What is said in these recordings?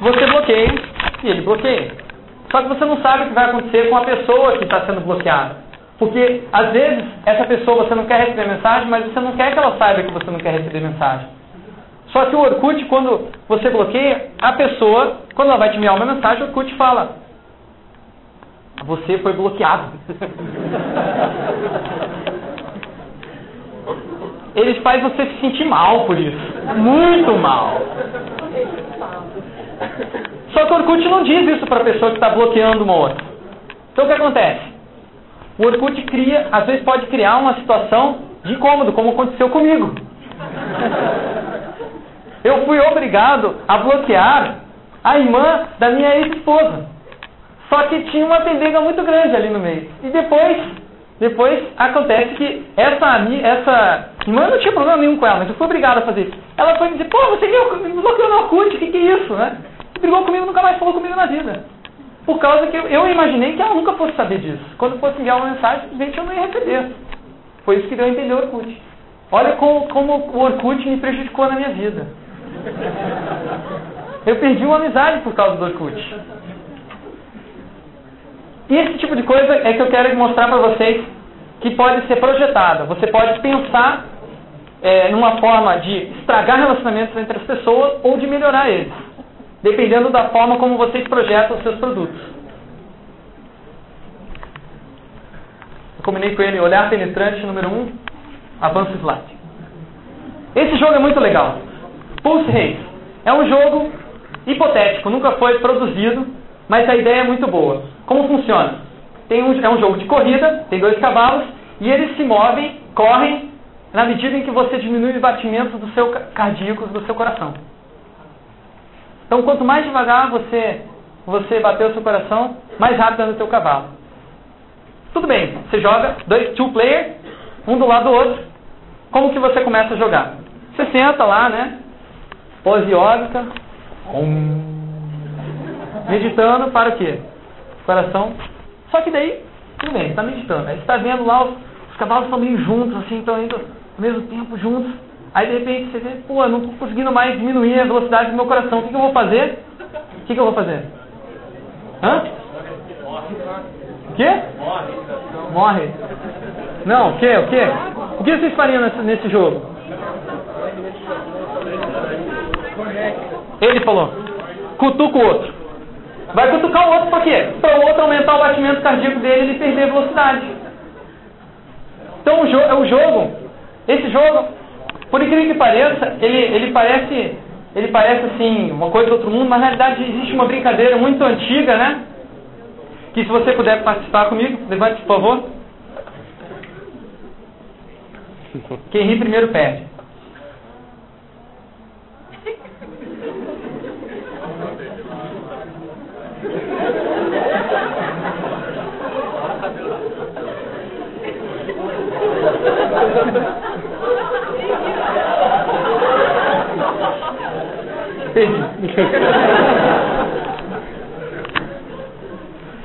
você bloqueia e ele bloqueia. Só que você não sabe o que vai acontecer com a pessoa que está sendo bloqueada. Porque, às vezes, essa pessoa você não quer receber mensagem, mas você não quer que ela saiba que você não quer receber mensagem. Só que o Orkut, quando você bloqueia, a pessoa, quando ela vai te enviar uma mensagem, o Orkut fala: Você foi bloqueado. Ele faz você se sentir mal por isso. Muito mal. Só que o Orkut não diz isso para a pessoa que está bloqueando uma outra. Então o que acontece? O Orkut cria, às vezes pode criar uma situação de incômodo, como aconteceu comigo. Eu fui obrigado a bloquear a irmã da minha ex-esposa. Só que tinha uma pendenga muito grande ali no meio. E depois, depois acontece que essa, essa irmã não tinha problema nenhum com ela, mas eu fui obrigado a fazer isso. Ela foi me dizer, pô, você me bloqueou no Orkut, o que, que é isso, né? brigou comigo nunca mais falou comigo na vida. Por causa que eu, eu imaginei que ela nunca fosse saber disso. Quando fosse enviar uma mensagem, simplesmente eu não ia receber. Foi isso que deu a entender o Orkut. Olha como, como o Orkut me prejudicou na minha vida. Eu perdi uma amizade por causa do Orkut. E esse tipo de coisa é que eu quero mostrar para vocês que pode ser projetada. Você pode pensar é, numa forma de estragar relacionamentos entre as pessoas ou de melhorar eles dependendo da forma como vocês projetam os seus produtos. Eu combinei com ele olhar penetrante número 1, um, avanço slide. Esse jogo é muito legal. Pulse Race é um jogo hipotético, nunca foi produzido, mas a ideia é muito boa. Como funciona? Tem um, é um jogo de corrida, tem dois cavalos, e eles se movem, correm, na medida em que você diminui os batimentos do seu cardíacos do seu coração. Então, quanto mais devagar você, você bater o seu coração, mais rápido anda o seu cavalo. Tudo bem, você joga dois two player, um do lado do outro. Como que você começa a jogar? Você senta lá, né? Pose yógica. Meditando para o quê? Coração. Só que daí, tudo bem, está meditando. Aí você está vendo lá, os, os cavalos estão meio juntos, assim, estão indo ao mesmo tempo juntos. Aí de repente você vê, pô, não estou conseguindo mais diminuir a velocidade do meu coração. O que, que eu vou fazer? O que, que eu vou fazer? Hã? O quê? Morre. Não, o quê? O quê? O que vocês fariam nesse, nesse jogo? Ele falou, cutuca o outro. Vai cutucar o outro por quê? Para o outro aumentar o batimento cardíaco dele e ele perder velocidade. Então o, jo o jogo, esse jogo por incrível que pareça, ele, ele parece ele parece assim uma coisa do outro mundo, mas na realidade existe uma brincadeira muito antiga, né? Que se você puder participar comigo, levante por favor. Quem ri primeiro perde.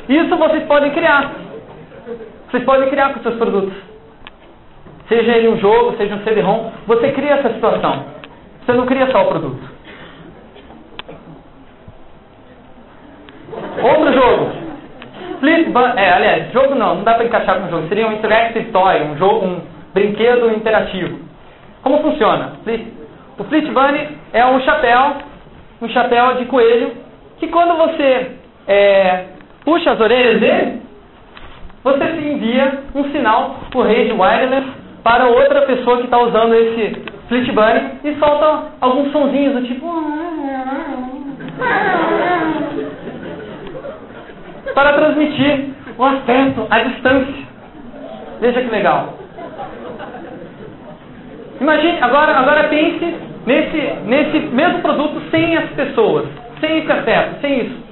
Isso vocês podem criar. Vocês podem criar com seus produtos. Seja ele um jogo, seja um CD-ROM, você cria essa situação. Você não cria só o produto. Outro jogo. Flip é, aliás, jogo não, não dá para encaixar com jogo. Seria um interactive toy, um jogo, um brinquedo interativo. Como funciona? O Fleet Bunny é um chapéu um chapéu de coelho, que quando você é, puxa as orelhas dele, você envia um sinal por rede wireless para outra pessoa que está usando esse Fleet Bunny e solta alguns sonzinhos do tipo para transmitir o afeto à distância. Veja que legal. Imagine, agora, agora pense nesse, nesse mesmo produto sem as pessoas, sem esse afeto, sem isso.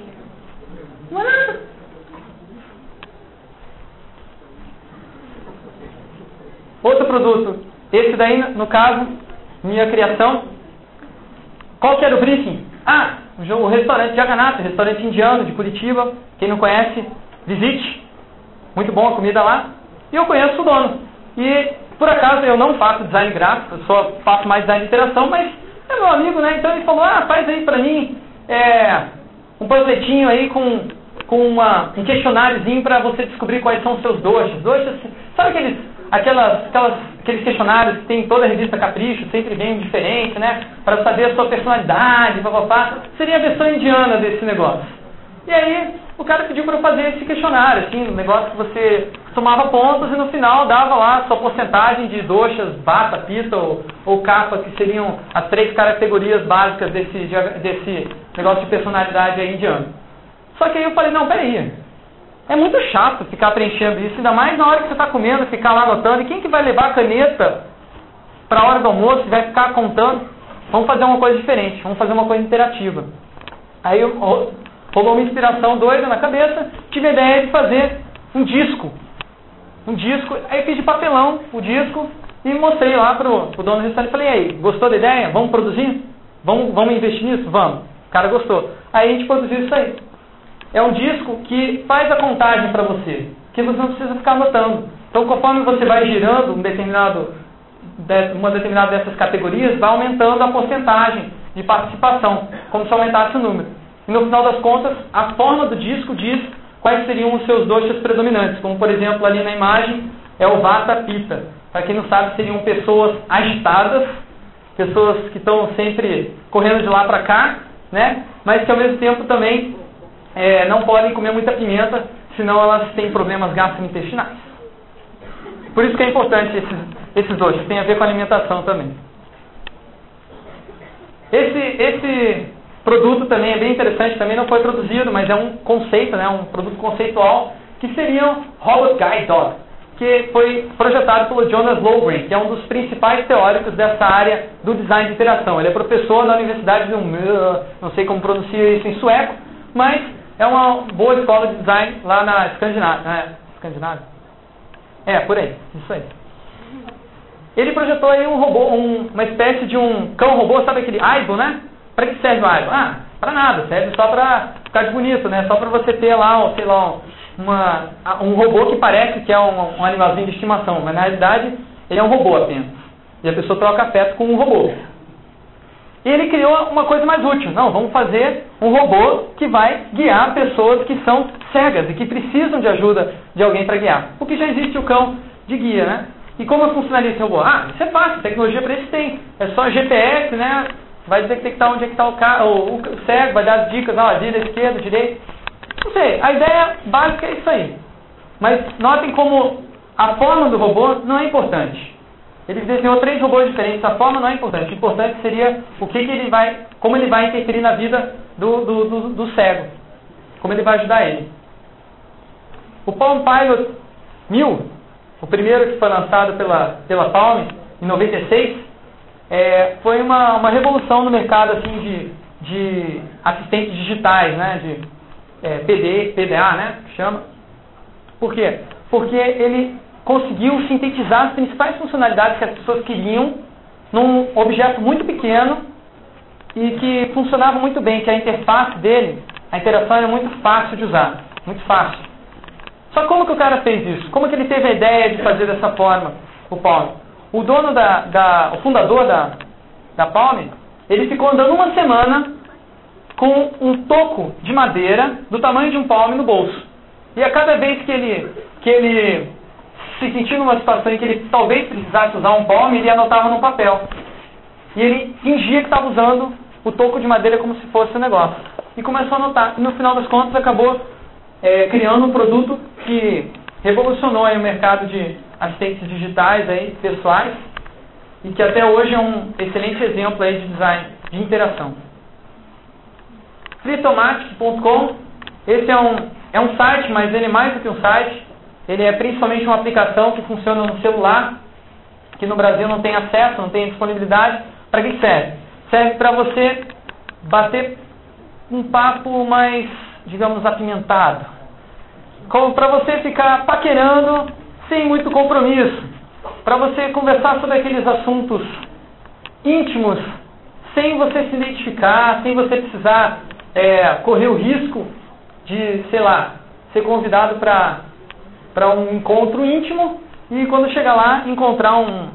Não é nada. Outro produto, esse daí, no caso, minha criação. Qual que era o briefing? Ah, o restaurante Jagannatha, restaurante indiano de Curitiba. Quem não conhece, visite. Muito bom a comida lá. E eu conheço o dono. E por acaso eu não faço design gráfico, eu só faço mais design de interação, mas é meu amigo, né? Então ele falou, ah, faz aí pra mim é, um panfletinho aí com, com uma, um questionáriozinho para você descobrir quais são os seus doxas. Doxas, sabe aqueles, aquelas, aquelas, aqueles questionários que tem em toda a revista Capricho, sempre um diferente, né? Para saber a sua personalidade, papapá. Seria a versão indiana desse negócio. E aí, o cara pediu para eu fazer esse questionário, assim, um negócio que você somava pontos e no final dava lá a sua porcentagem de doxas, bata, pita ou, ou capa, que seriam as três categorias básicas desse, desse negócio de personalidade aí indiano. Só que aí eu falei, não, peraí, é muito chato ficar preenchendo isso, ainda mais na hora que você está comendo, ficar lá anotando. E quem que vai levar a caneta para a hora do almoço e vai ficar contando? Vamos fazer uma coisa diferente, vamos fazer uma coisa interativa. Aí rolou uma inspiração doida na cabeça, tive a ideia de fazer um disco. Um disco, aí fiz de papelão o disco e mostrei lá pro, pro dono do restaurante. Falei, aí, gostou da ideia? Vamos produzir? Vamos, vamos investir nisso? Vamos. O cara gostou. Aí a gente produziu isso aí. É um disco que faz a contagem para você, que você não precisa ficar anotando. Então, conforme você vai girando um determinado, uma determinada dessas categorias, vai aumentando a porcentagem de participação, como se aumentasse o número. E no final das contas, a forma do disco diz quais seriam os seus doxas predominantes, como por exemplo ali na imagem é o Vata Pita. Para quem não sabe, seriam pessoas agitadas, pessoas que estão sempre correndo de lá para cá, né? mas que ao mesmo tempo também é, não podem comer muita pimenta, senão elas têm problemas gastrointestinais. Por isso que é importante esses, esses tem a ver com alimentação também. Esse, esse produto também é bem interessante, também não foi produzido, mas é um conceito, né, um produto conceitual, que seria o Robot Guide Dog, que foi projetado pelo Jonas Lowgren, que é um dos principais teóricos dessa área do design de interação. Ele é professor na Universidade de não sei como pronuncia isso em sueco, mas é uma boa escola de design lá na Escandinávia. Né? Escandinávia? É, por aí, isso aí. Ele projetou aí um robô, um, uma espécie de um cão robô, sabe aquele Aibo, né? Para que serve o Aibo? Ah, para nada, serve só para ficar de bonito, né? Só para você ter lá, sei lá, uma, um robô que parece que é um, um animalzinho de estimação, mas na realidade ele é um robô apenas. E a pessoa troca afeto com um robô. E ele criou uma coisa mais útil. Não, vamos fazer um robô que vai guiar pessoas que são cegas e que precisam de ajuda de alguém para guiar. Porque já existe o cão de guia, né? E como funcionaria esse robô? Ah, isso é fácil, tecnologia para isso tem. É só GPS, né? vai detectar onde é que está o, o, cego, vai dar as dicas, ó, direita, esquerda, direita. Não sei, a ideia básica é isso aí. Mas notem como a forma do robô não é importante. Ele desenhou três robôs diferentes, a forma não é importante. O importante seria o que, que ele vai, como ele vai interferir na vida do, do, do, do cego. Como ele vai ajudar ele. O Palm Pilot 1000, o primeiro que foi lançado pela, pela Palm, em 96, é, foi uma, uma revolução no mercado assim, de, de assistentes digitais, né? de é, PD, PDA, né? chama. Por quê? Porque ele conseguiu sintetizar as principais funcionalidades que as pessoas queriam num objeto muito pequeno e que funcionava muito bem, que a interface dele, a interação era muito fácil de usar, muito fácil. Só como que o cara fez isso? Como que ele teve a ideia de fazer dessa forma, o Paulo? O dono da, da o fundador da, da Palme, ele ficou andando uma semana com um toco de madeira do tamanho de um palme no bolso. E a cada vez que ele, que ele se sentia numa situação em que ele talvez precisasse usar um palme, ele anotava no papel. E ele fingia que estava usando o toco de madeira como se fosse um negócio. E começou a anotar. E no final das contas acabou é, criando um produto que revolucionou o mercado de assistentes digitais aí, pessoais, e que até hoje é um excelente exemplo aí de design de interação. Fritomatic.com, esse é um, é um site, mas ele é mais do que um site, ele é principalmente uma aplicação que funciona no celular, que no Brasil não tem acesso, não tem disponibilidade. Para que serve? Serve para você bater um papo mais, digamos, apimentado. Como para você ficar paquerando sem muito compromisso, para você conversar sobre aqueles assuntos íntimos, sem você se identificar, sem você precisar é, correr o risco de, sei lá, ser convidado para um encontro íntimo e quando chegar lá encontrar um,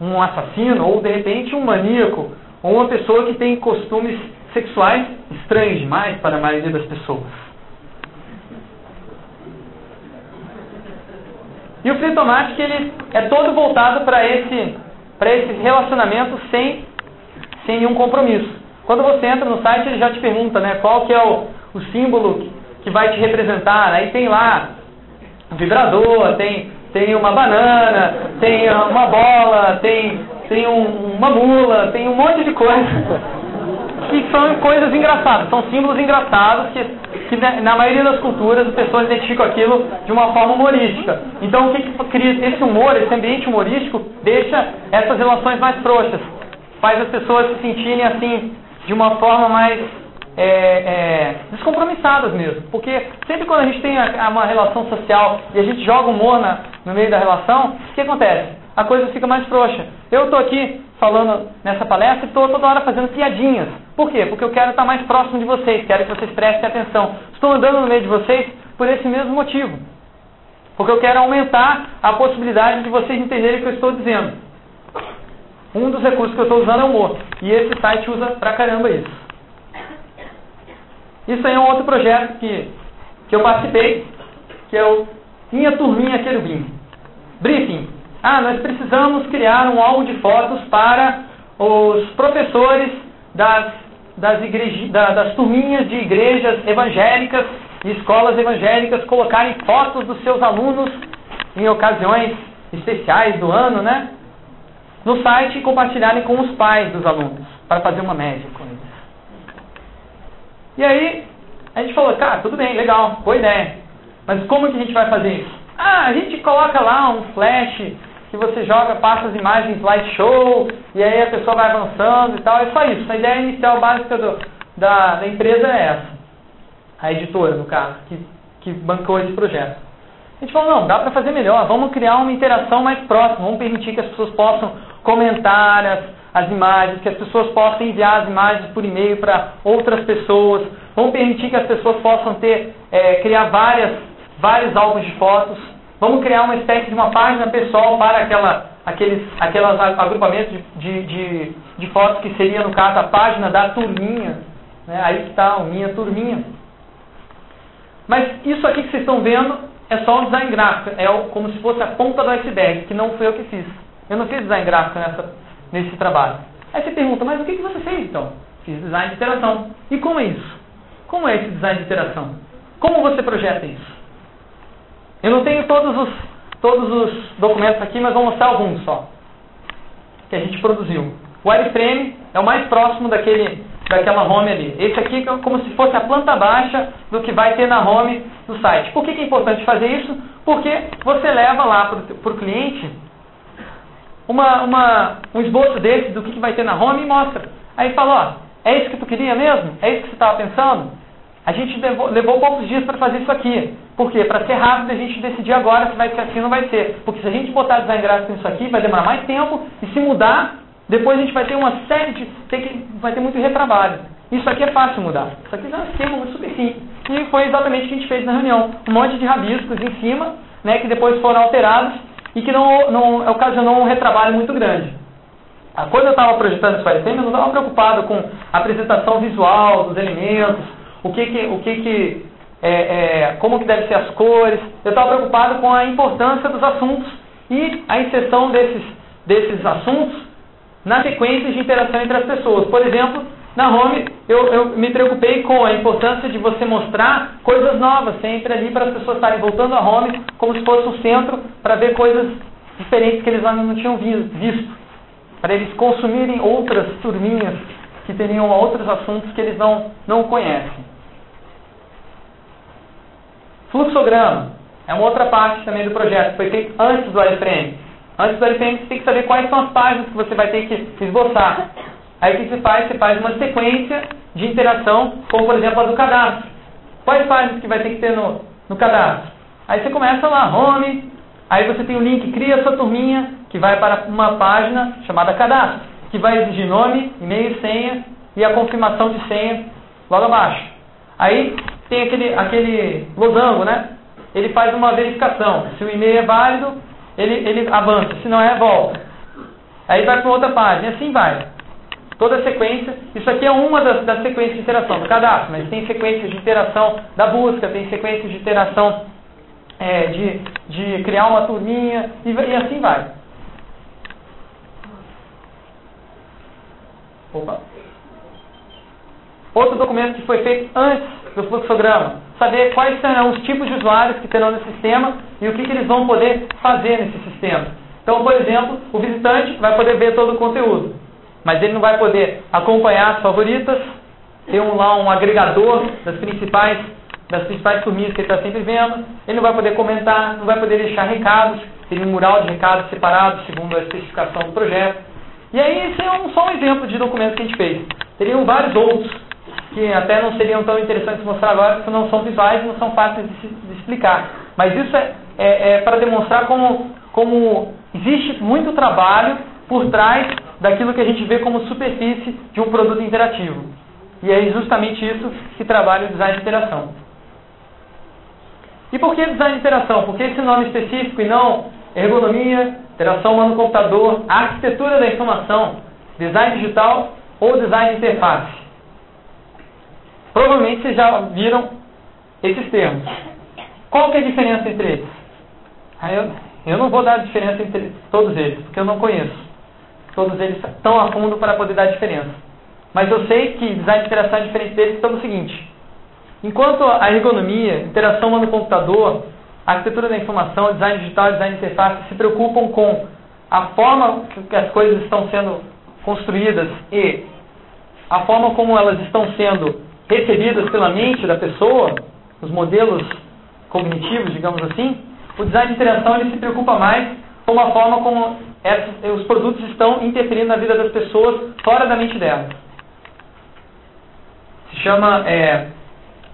um assassino ou de repente um maníaco ou uma pessoa que tem costumes sexuais estranhos demais para a maioria das pessoas. E o Free Automatic ele é todo voltado para esse, esse relacionamento sem, sem nenhum compromisso. Quando você entra no site, ele já te pergunta né, qual que é o, o símbolo que vai te representar. Aí tem lá um vibrador, tem, tem uma banana, tem uma bola, tem, tem um, uma mula, tem um monte de coisa que são coisas engraçadas, são símbolos engraçados que, que na maioria das culturas as pessoas identificam aquilo de uma forma humorística. Então o que, que cria esse humor, esse ambiente humorístico deixa essas relações mais frouxas, faz as pessoas se sentirem assim de uma forma mais é, é, descompromissadas mesmo. Porque sempre quando a gente tem uma relação social e a gente joga humor na, no meio da relação, o que acontece? A coisa fica mais frouxa. Eu estou aqui falando nessa palestra e estou toda hora fazendo piadinhas. Por quê? Porque eu quero estar mais próximo de vocês, quero que vocês prestem atenção. Estou andando no meio de vocês por esse mesmo motivo. Porque eu quero aumentar a possibilidade de vocês entenderem o que eu estou dizendo. Um dos recursos que eu estou usando é o humor. E esse site usa pra caramba isso. Isso aí é um outro projeto que, que eu participei, que é o Minha Turminha Querubim. Briefing. Ah, nós precisamos criar um álbum de fotos para os professores das, das, igreja, das turminhas de igrejas evangélicas e escolas evangélicas colocarem fotos dos seus alunos em ocasiões especiais do ano, né? No site e compartilharem com os pais dos alunos, para fazer uma média. E aí, a gente falou, cara, tudo bem, legal, boa ideia. Mas como que a gente vai fazer isso? Ah, a gente coloca lá um flash que você joga, passa as imagens slideshow, e aí a pessoa vai avançando e tal. É só isso. A ideia inicial básica do, da, da empresa é essa. A editora, no caso, que, que bancou esse projeto. A gente falou, não, dá para fazer melhor, vamos criar uma interação mais próxima, vamos permitir que as pessoas possam comentar as, imagens, que as pessoas possam enviar as imagens por e-mail para outras pessoas, vamos permitir que as pessoas possam ter, é, criar várias, vários álbuns de fotos, vamos criar uma espécie de uma página pessoal para aquela, aqueles, aquelas agrupamentos de, de, de, de fotos que seria, no caso, a página da turminha, né? aí que está, minha turminha. Mas isso aqui que vocês estão vendo é só um design gráfico, é como se fosse a ponta do iceberg, que não foi eu que fiz. Eu não fiz design gráfico nessa, nesse trabalho. Aí você pergunta, mas o que, que você fez então? Fiz design de interação. E como é isso? Como é esse design de interação? Como você projeta isso? Eu não tenho todos os, todos os documentos aqui, mas vou mostrar alguns só. Que a gente produziu. O wireframe é o mais próximo daquele, daquela home ali. Esse aqui é como se fosse a planta baixa do que vai ter na home do site. Por que, que é importante fazer isso? Porque você leva lá para o cliente uma, uma, um esboço desse do que, que vai ter na home e mostra. Aí fala, ó, é isso que tu queria mesmo? É isso que você estava pensando? A gente levou, levou poucos dias para fazer isso aqui. Por quê? Para ser rápido, a gente decidir agora se vai ser assim ou não vai ser. Porque se a gente botar design gráfico nisso aqui, vai demorar mais tempo, e se mudar, depois a gente vai ter uma série de. Tem que, vai ter muito retrabalho. Isso aqui é fácil mudar. Isso aqui é um esquema super simples. E foi exatamente o que a gente fez na reunião. Um monte de rabiscos em cima, né, que depois foram alterados e que não, não ocasionou um retrabalho muito grande. Quando eu estava projetando esse wireframe, eu não estava preocupado com a apresentação visual dos elementos, o que que, o que, que é, é, como que devem ser as cores. Eu estava preocupado com a importância dos assuntos e a inserção desses, desses assuntos na sequência de interação entre as pessoas. Por exemplo, na home, eu, eu me preocupei com a importância de você mostrar coisas novas sempre ali para as pessoas estarem voltando à home como se fosse um centro para ver coisas diferentes que eles ainda não tinham visto. Para eles consumirem outras turminhas que teriam outros assuntos que eles não, não conhecem. Fluxograma é uma outra parte também do projeto, foi feito antes do wireframe. Antes do wireframe você tem que saber quais são as páginas que você vai ter que esboçar. Aí o que você faz? Você faz uma sequência de interação, como por exemplo a do cadastro. Quais páginas que vai ter que ter no, no cadastro? Aí você começa lá, home, aí você tem o link, cria sua turminha, que vai para uma página chamada cadastro, que vai exigir nome, e-mail e senha, e a confirmação de senha logo abaixo. Aí tem aquele, aquele losango, né? Ele faz uma verificação. Se o e-mail é válido, ele, ele avança. Se não é, volta. Aí vai para outra página. E assim vai. Toda a sequência. Isso aqui é uma das, das sequências de interação do cadastro, mas tem sequências de interação da busca, tem sequências de interação é, de, de criar uma turminha e, e assim vai. Opa. Outro documento que foi feito antes do fluxograma. Saber quais serão os tipos de usuários que terão no sistema e o que, que eles vão poder fazer nesse sistema. Então, por exemplo, o visitante vai poder ver todo o conteúdo, mas ele não vai poder acompanhar as favoritas, ter um, lá um agregador das principais, das principais turminhas que ele está sempre vendo, ele não vai poder comentar, não vai poder deixar recados, tem um mural de recados separado segundo a especificação do projeto. E aí, esse é um, só um exemplo de documento que a gente fez. Teriam vários outros que até não seriam tão interessantes mostrar agora, porque não são visuais e não são fáceis de, de explicar. Mas isso é, é, é para demonstrar como, como existe muito trabalho por trás daquilo que a gente vê como superfície de um produto interativo. E é justamente isso que trabalha o design de interação. E por que design de interação? Por que esse nome específico e não ergonomia, interação humano-computador, arquitetura da informação, design digital ou design de interface? Provavelmente vocês já viram esses termos. Qual que é a diferença entre eles? Eu, eu não vou dar a diferença entre todos eles, porque eu não conheço todos eles tão a fundo para poder dar diferença. Mas eu sei que design de interação é diferente deles pelo seguinte. Enquanto a ergonomia, interação humano-computador, arquitetura da informação, design digital design de interface se preocupam com a forma que as coisas estão sendo construídas e a forma como elas estão sendo recebidas pela mente da pessoa, os modelos cognitivos, digamos assim, o design de interação ele se preocupa mais com a forma como os produtos estão interferindo na vida das pessoas fora da mente delas. Se chama é,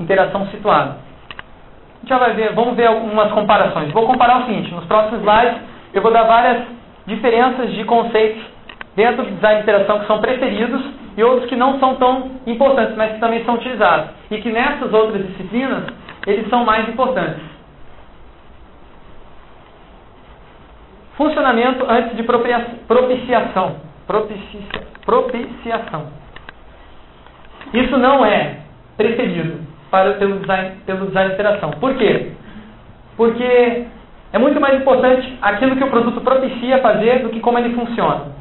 interação situada. A gente já vai ver, vamos ver algumas comparações. Vou comparar o seguinte, nos próximos slides eu vou dar várias diferenças de conceitos dentro do design de interação que são preferidos e outros que não são tão importantes, mas que também são utilizados. E que nessas outras disciplinas, eles são mais importantes. Funcionamento antes de propiciação. Propicia, propiciação. Isso não é preferido para, pelo, design, pelo design de interação. Por quê? Porque é muito mais importante aquilo que o produto propicia fazer do que como ele funciona.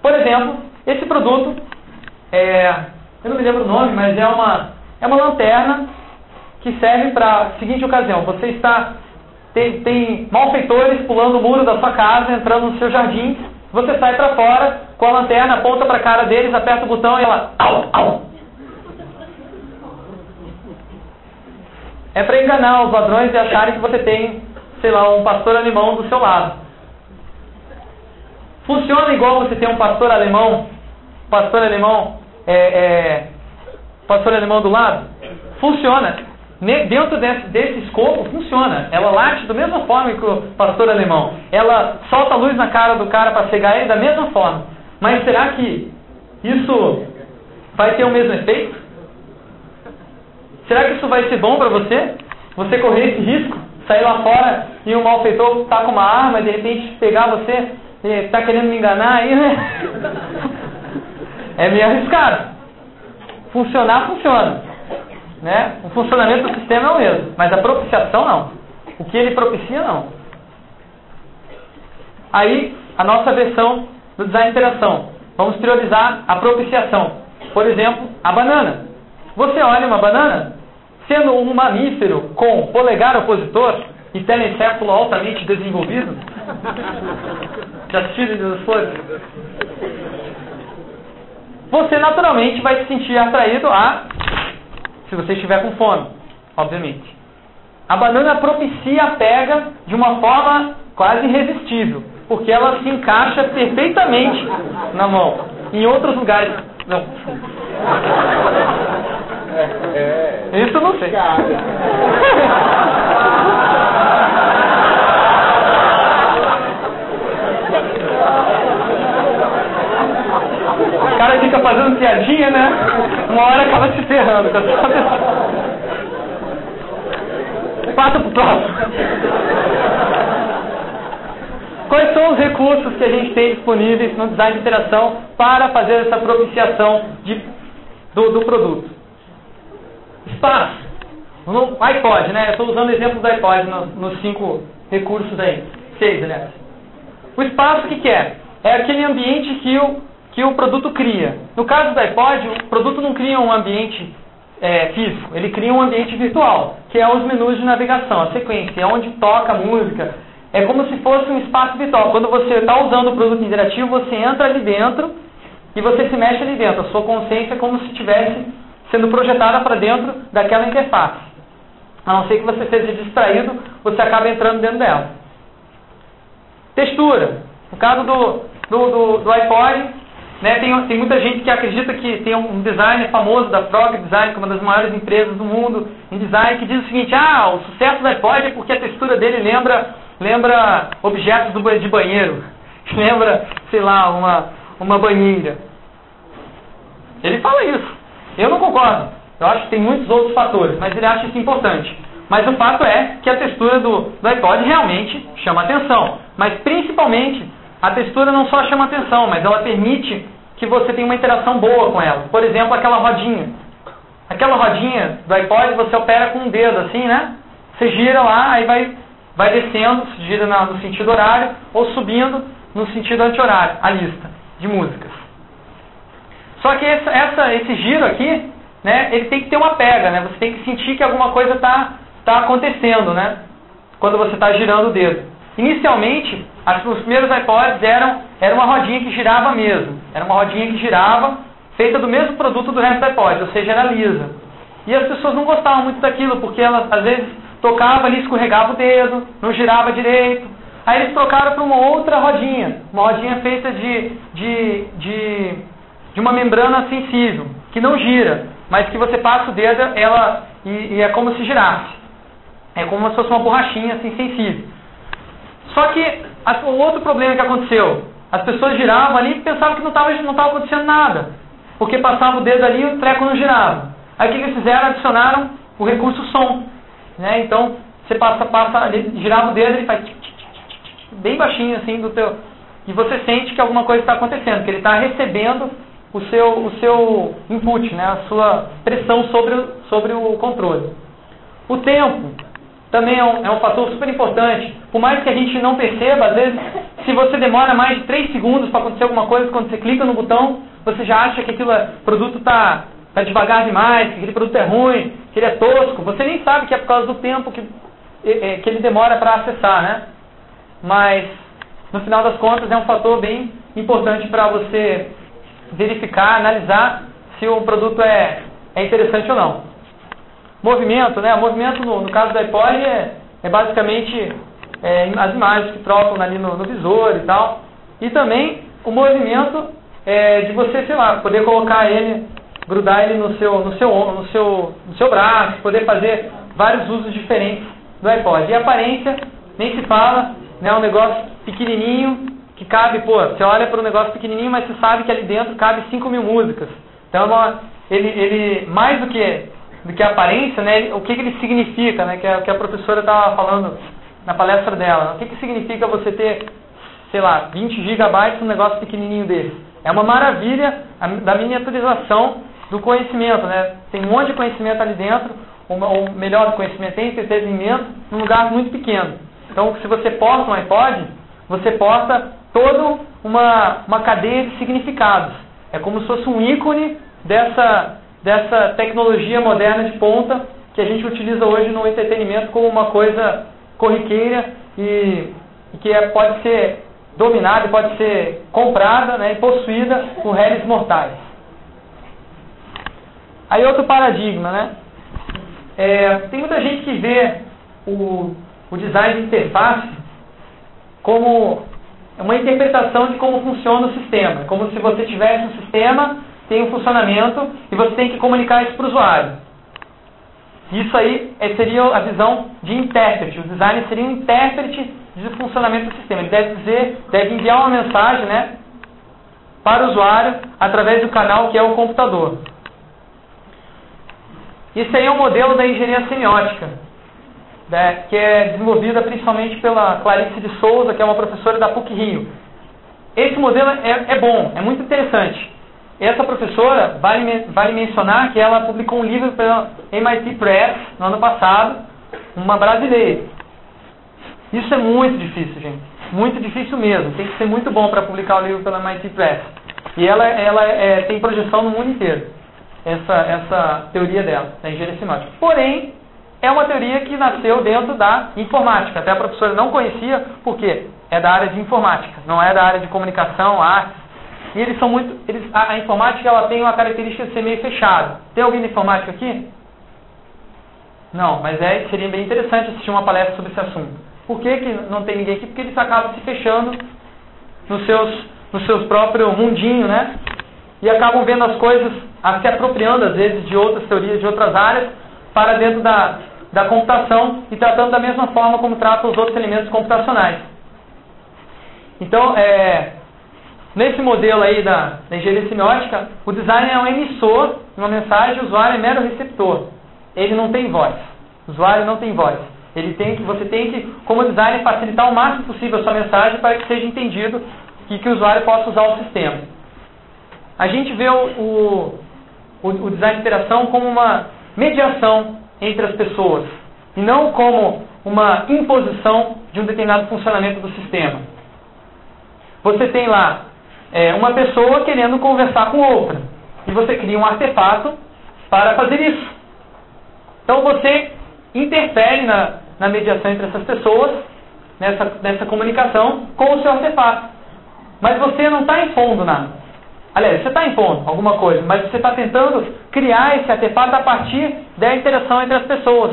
Por exemplo, esse produto é, eu não me lembro o nome, mas é uma, é uma lanterna que serve para a seguinte ocasião. Você está tem, tem malfeitores pulando o muro da sua casa, entrando no seu jardim. Você sai para fora com a lanterna, aponta para a cara deles, aperta o botão e ela. Au, au. É para enganar os ladrões e acharem que você tem, sei lá, um pastor alemão do seu lado. Funciona igual você tem um pastor alemão, pastor alemão é, é, pastor alemão do lado? Funciona. Dentro desse, desse escopo, funciona. Ela late da mesma forma que o pastor alemão. Ela solta a luz na cara do cara para cegar ele da mesma forma. Mas será que isso vai ter o mesmo efeito? Será que isso vai ser bom para você? Você correr esse risco? Sair lá fora e um malfeitor tá com uma arma e de repente pegar você e tá querendo me enganar aí, né? é meio arriscado. Funcionar, funciona. Né? O funcionamento do sistema é o mesmo, mas a propiciação não. O que ele propicia, não. Aí, a nossa versão do design de interação. Vamos priorizar a propiciação. Por exemplo, a banana. Você olha uma banana, sendo um mamífero com polegar opositor e telecéfalo altamente desenvolvido. Já assistiram das flores? você naturalmente vai se sentir atraído a, se você estiver com fome, obviamente. A banana propicia a pega de uma forma quase irresistível, porque ela se encaixa perfeitamente na mão. Em outros lugares, não. Isso eu não sei. O cara fica fazendo piadinha, né? Uma hora acaba se ferrando. Tá Passa pro próximo. Quais são os recursos que a gente tem disponíveis no design de interação para fazer essa propiciação de, do, do produto. Espaço. No iPod, né? Eu estou usando o exemplo do iPod no, nos cinco recursos aí. Seis, aliás. O espaço, o que, que é? É aquele ambiente que o, que o produto cria. No caso do iPod, o produto não cria um ambiente é, físico, ele cria um ambiente virtual, que é os menus de navegação, a sequência, é onde toca a música. É como se fosse um espaço virtual. Quando você está usando o produto interativo, você entra ali dentro e você se mexe ali dentro. A sua consciência é como se estivesse sendo projetada para dentro daquela interface. A não ser que você seja distraído, você acaba entrando dentro dela. Textura. No caso do, do, do, do iPod, né, tem, tem muita gente que acredita que tem um designer famoso da Frog Design, que é uma das maiores empresas do mundo em design, que diz o seguinte, ah, o sucesso do iPod é porque a textura dele lembra, lembra objetos do, de banheiro, lembra, sei lá, uma, uma banheira. Ele fala isso. Eu não concordo. Eu acho que tem muitos outros fatores, mas ele acha isso importante. Mas o fato é que a textura do, do iPod realmente chama atenção. Mas principalmente a textura não só chama atenção, mas ela permite que você tenha uma interação boa com ela. Por exemplo, aquela rodinha. Aquela rodinha do iPod você opera com um dedo assim, né? Você gira lá, aí vai, vai descendo, gira no sentido horário, ou subindo no sentido anti-horário, a lista de músicas. Só que essa, essa, esse giro aqui, né, ele tem que ter uma pega, né? Você tem que sentir que alguma coisa está tá acontecendo, né? Quando você está girando o dedo. Inicialmente, os primeiros iPods eram era uma rodinha que girava mesmo. Era uma rodinha que girava, feita do mesmo produto do resto do iPod, ou seja, era lisa. E as pessoas não gostavam muito daquilo, porque elas às vezes tocava ali, escorregava o dedo, não girava direito. Aí eles trocaram para uma outra rodinha, uma rodinha feita de, de, de, de uma membrana sensível, que não gira, mas que você passa o dedo ela, e, e é como se girasse. É como se fosse uma borrachinha assim, sensível. Só que o outro problema que aconteceu, as pessoas giravam ali e pensavam que não estava não acontecendo nada. Porque passava o dedo ali e o treco não girava. Aí o que eles fizeram? Adicionaram o recurso som. Né? Então, você passa, passa, girava o dedo e ele faz bem baixinho assim do teu. E você sente que alguma coisa está acontecendo, que ele está recebendo o seu, o seu input, né? a sua pressão sobre, sobre o controle. O tempo também é um, é um fator super importante. Por mais que a gente não perceba, às vezes, se você demora mais de 3 segundos para acontecer alguma coisa, quando você clica no botão, você já acha que aquele produto está tá devagar demais, que aquele produto é ruim, que ele é tosco. Você nem sabe que é por causa do tempo que, é, que ele demora para acessar, né? Mas, no final das contas, é um fator bem importante para você verificar, analisar se o produto é, é interessante ou não. Movimento, né? O movimento no, no caso do iPod é, é basicamente é, as imagens que trocam ali no, no, visor e tal. E também o movimento é, de você, sei lá, poder colocar ele, grudar ele no seu, no seu, no seu, no seu braço, poder fazer vários usos diferentes do iPod. E a aparência, nem se fala, né? Um negócio pequenininho que cabe, pô, você olha para um negócio pequenininho, mas você sabe que ali dentro cabe 5 mil músicas. Então, ele, ele mais do que do que a aparência, né, o que, que ele significa, né, que a, que a professora estava falando na palestra dela. O que, que significa você ter, sei lá, 20 gigabytes num negócio pequenininho desse? É uma maravilha da miniaturização do conhecimento, né? Tem um monte de conhecimento ali dentro, ou melhor, conhecimento tem entretenimento num lugar muito pequeno. Então, se você posta um iPod, você posta toda uma, uma cadeia de significados. É como se fosse um ícone dessa, dessa tecnologia moderna de ponta que a gente utiliza hoje no entretenimento como uma coisa corriqueira e, e que é, pode ser dominada, pode ser comprada né, e possuída por réis mortais. Aí outro paradigma, né? É, tem muita gente que vê o, o design de interface como uma interpretação de como funciona o sistema. Como se você tivesse um sistema tem um funcionamento e você tem que comunicar isso para o usuário. Isso aí é, seria a visão de intérprete. O designer seria um intérprete de funcionamento do sistema. Ele deve dizer, deve enviar uma mensagem né, para o usuário através do canal que é o computador. Isso aí é um modelo da engenharia semiótica, né, que é desenvolvida principalmente pela Clarice de Souza, que é uma professora da PUC Rio. esse modelo é, é bom, é muito interessante. Essa professora, vale, vale mencionar que ela publicou um livro pela MIT Press no ano passado, uma brasileira. Isso é muito difícil, gente. Muito difícil mesmo. Tem que ser muito bom para publicar o livro pela MIT Press. E ela, ela é, tem projeção no mundo inteiro, essa, essa teoria dela, da engenharia semiótica. Porém, é uma teoria que nasceu dentro da informática. Até a professora não conhecia, porque é da área de informática, não é da área de comunicação, arte. E eles são muito. Eles, a, a, informática ela tem uma característica de ser meio fechado. Tem alguém da informática aqui? Não, mas é, seria bem interessante assistir uma palestra sobre esse assunto. Por que, que não tem ninguém aqui? Porque eles acabam se fechando nos seus no seu próprio mundinho, né? E acabam vendo as coisas, se apropriando às vezes de outras teorias, de outras áreas, para dentro da, da computação e tratando da mesma forma como trata os outros elementos computacionais. Então, é, nesse modelo aí da, da engenharia semiótica, o designer é um emissor de uma mensagem, o usuário é mero receptor. Ele não tem voz. O usuário não tem voz. Ele tem que, você tem que, como designer, facilitar o máximo possível a sua mensagem para que seja entendido e que o usuário possa usar o sistema. A gente vê o, o, o design de interação como uma mediação entre as pessoas e não como uma imposição de um determinado funcionamento do sistema. Você tem lá é, uma pessoa querendo conversar com outra e você cria um artefato para fazer isso. Então você interfere na, na mediação entre essas pessoas, nessa, nessa comunicação, com o seu artefato. Mas você não está impondo nada. Aliás, você está impondo alguma coisa, mas você está tentando criar esse artefato a partir da interação entre as pessoas.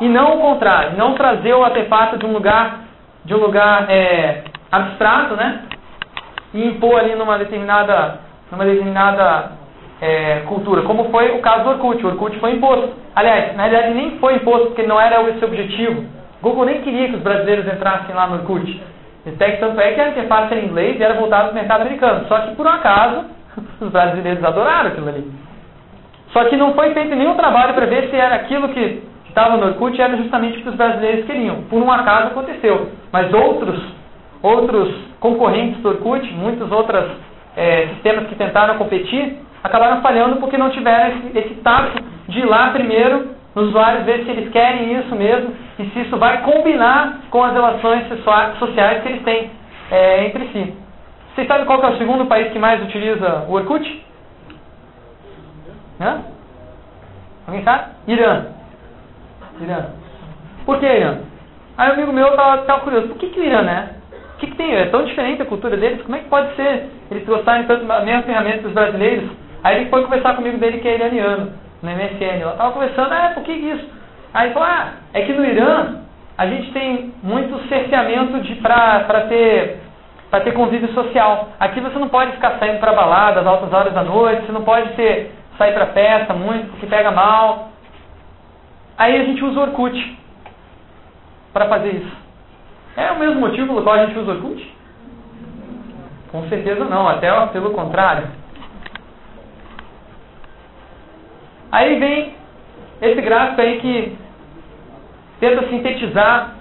E não o contrário, não trazer o artefato de um lugar, de um lugar é, abstrato, né? E impor ali numa determinada, numa determinada é, cultura, como foi o caso do Orkut. O Orkut foi imposto. Aliás, na realidade nem foi imposto, porque não era esse o objetivo. Google nem queria que os brasileiros entrassem lá no Orkut. Até que tanto é que a interface era em inglês e era voltada para o mercado americano. Só que por um acaso, os brasileiros adoraram aquilo ali. Só que não foi feito nenhum trabalho para ver se era aquilo que estava no Orkut era justamente o que os brasileiros queriam. Por um acaso aconteceu. Mas outros, outros concorrentes do Orkut, muitos outros é, sistemas que tentaram competir, acabaram falhando porque não tiveram esse, esse tato de ir lá primeiro nos usuários ver se eles querem isso mesmo e se isso vai combinar com as relações sociais que eles têm é, entre si. Vocês sabem qual é o segundo país que mais utiliza o Orkut? Hã? Alguém sabe? Irã. Irã. Por que Irã? Aí um amigo meu estava tava curioso, por que, que o Irã, né? Que, que tem? É tão diferente a cultura deles? Como é que pode ser eles gostarem tanto da mesma ferramenta dos brasileiros? Aí ele foi conversar comigo dele que é iraniano no MSN. Ela estava conversando, ah, por que isso? Aí ele falou, ah, é que no Irã a gente tem muito cerceamento para ter para ter convívio social. Aqui você não pode ficar saindo para balada às altas horas da noite, você não pode ter, sair para festa muito, porque pega mal. Aí a gente usa o Orkut para fazer isso. É o mesmo motivo pelo qual a gente usa Orkut? Com certeza não, até pelo contrário. Aí vem esse gráfico aí que tenta sintetizar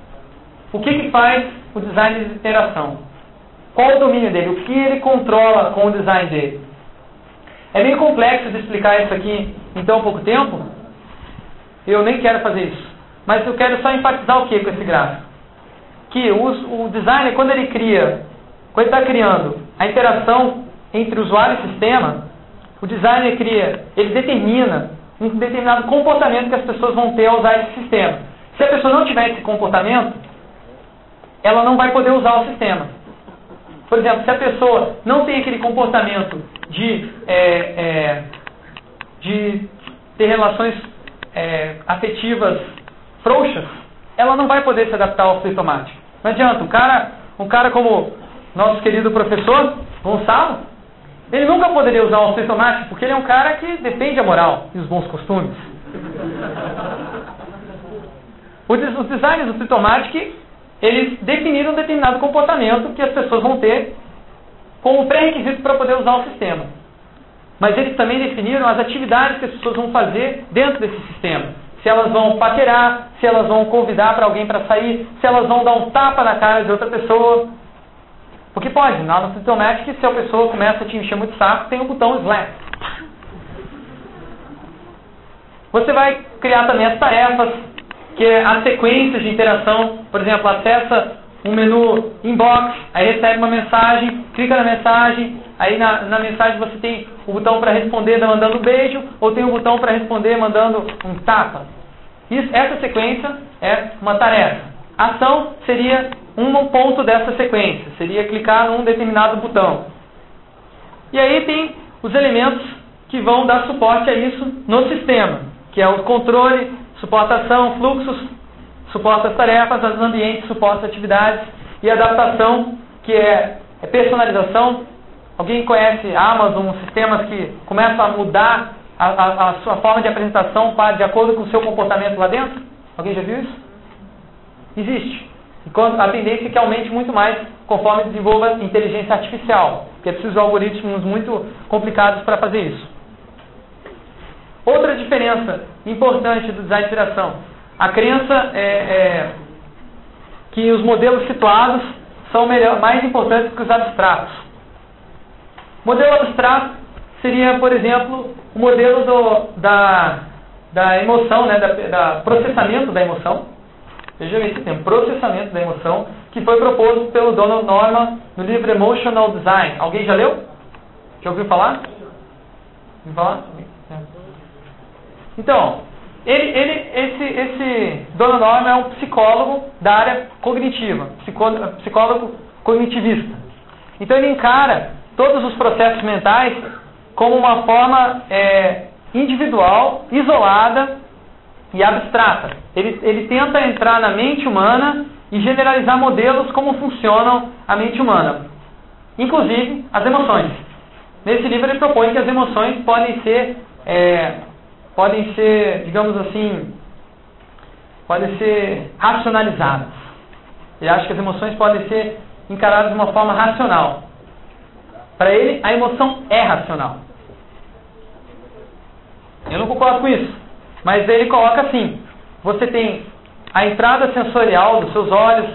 o que, que faz o design de interação. Qual o domínio dele? O que ele controla com o design dele? É meio complexo de explicar isso aqui em tão pouco tempo. Eu nem quero fazer isso. Mas eu quero só enfatizar o que com esse gráfico? Que o, o designer, quando ele cria, quando ele está criando a interação entre usuário e sistema, o designer cria, ele determina um determinado comportamento que as pessoas vão ter ao usar esse sistema. Se a pessoa não tiver esse comportamento, ela não vai poder usar o sistema. Por exemplo, se a pessoa não tem aquele comportamento de, é, é, de ter relações é, afetivas frouxas, ela não vai poder se adaptar ao fluxo automático. Não adianta, um cara, um cara como nosso querido professor Gonçalo, ele nunca poderia usar um automático porque ele é um cara que defende a moral e os bons costumes. Os designers do Automatic, eles definiram um determinado comportamento que as pessoas vão ter como pré-requisito para poder usar o sistema. Mas eles também definiram as atividades que as pessoas vão fazer dentro desse sistema. Se elas vão paquerar, se elas vão convidar para alguém para sair, se elas vão dar um tapa na cara de outra pessoa. Porque pode, na no Automatic, se a pessoa começa a te encher muito saco, tem o botão Slack. Você vai criar também as tarefas, que é a sequência de interação. Por exemplo, acessa um menu inbox, aí recebe uma mensagem, clica na mensagem, aí na, na mensagem você tem o botão para responder mandando um beijo, ou tem o botão para responder mandando um tapa. Isso, essa sequência é uma tarefa. Ação seria um ponto dessa sequência, seria clicar num determinado botão. E aí tem os elementos que vão dar suporte a isso no sistema, que é o controle, suportação, fluxos, suporta as tarefas, os ambientes, suporta as atividades e adaptação, que é, é personalização. Alguém conhece Amazon, sistemas que começam a mudar a, a, a sua forma de apresentação para, de acordo com o seu comportamento lá dentro? Alguém já viu isso? Existe. A tendência é que aumente muito mais conforme desenvolva inteligência artificial, porque é preciso algoritmos muito complicados para fazer isso. Outra diferença importante do design de interação a crença é, é que os modelos situados são melhor, mais importantes que os abstratos. Modelo abstrato seria, por exemplo, o modelo do, da, da emoção, né, da, da processamento da emoção. Veja esse termo, processamento da emoção, que foi proposto pelo Donald Norman no livro Emotional Design. Alguém já leu? Já ouviu falar? Ouviu falar? Então, ele, ele, esse, esse Dono Norma é um psicólogo da área cognitiva, psicólogo cognitivista. Então ele encara todos os processos mentais como uma forma é, individual, isolada e abstrata. Ele, ele tenta entrar na mente humana e generalizar modelos como funcionam a mente humana, inclusive as emoções. Nesse livro ele propõe que as emoções podem ser é, podem ser, digamos assim, podem ser racionalizadas. Ele acha que as emoções podem ser encaradas de uma forma racional. Para ele, a emoção é racional. Eu não concordo com isso. Mas ele coloca assim: você tem a entrada sensorial dos seus olhos,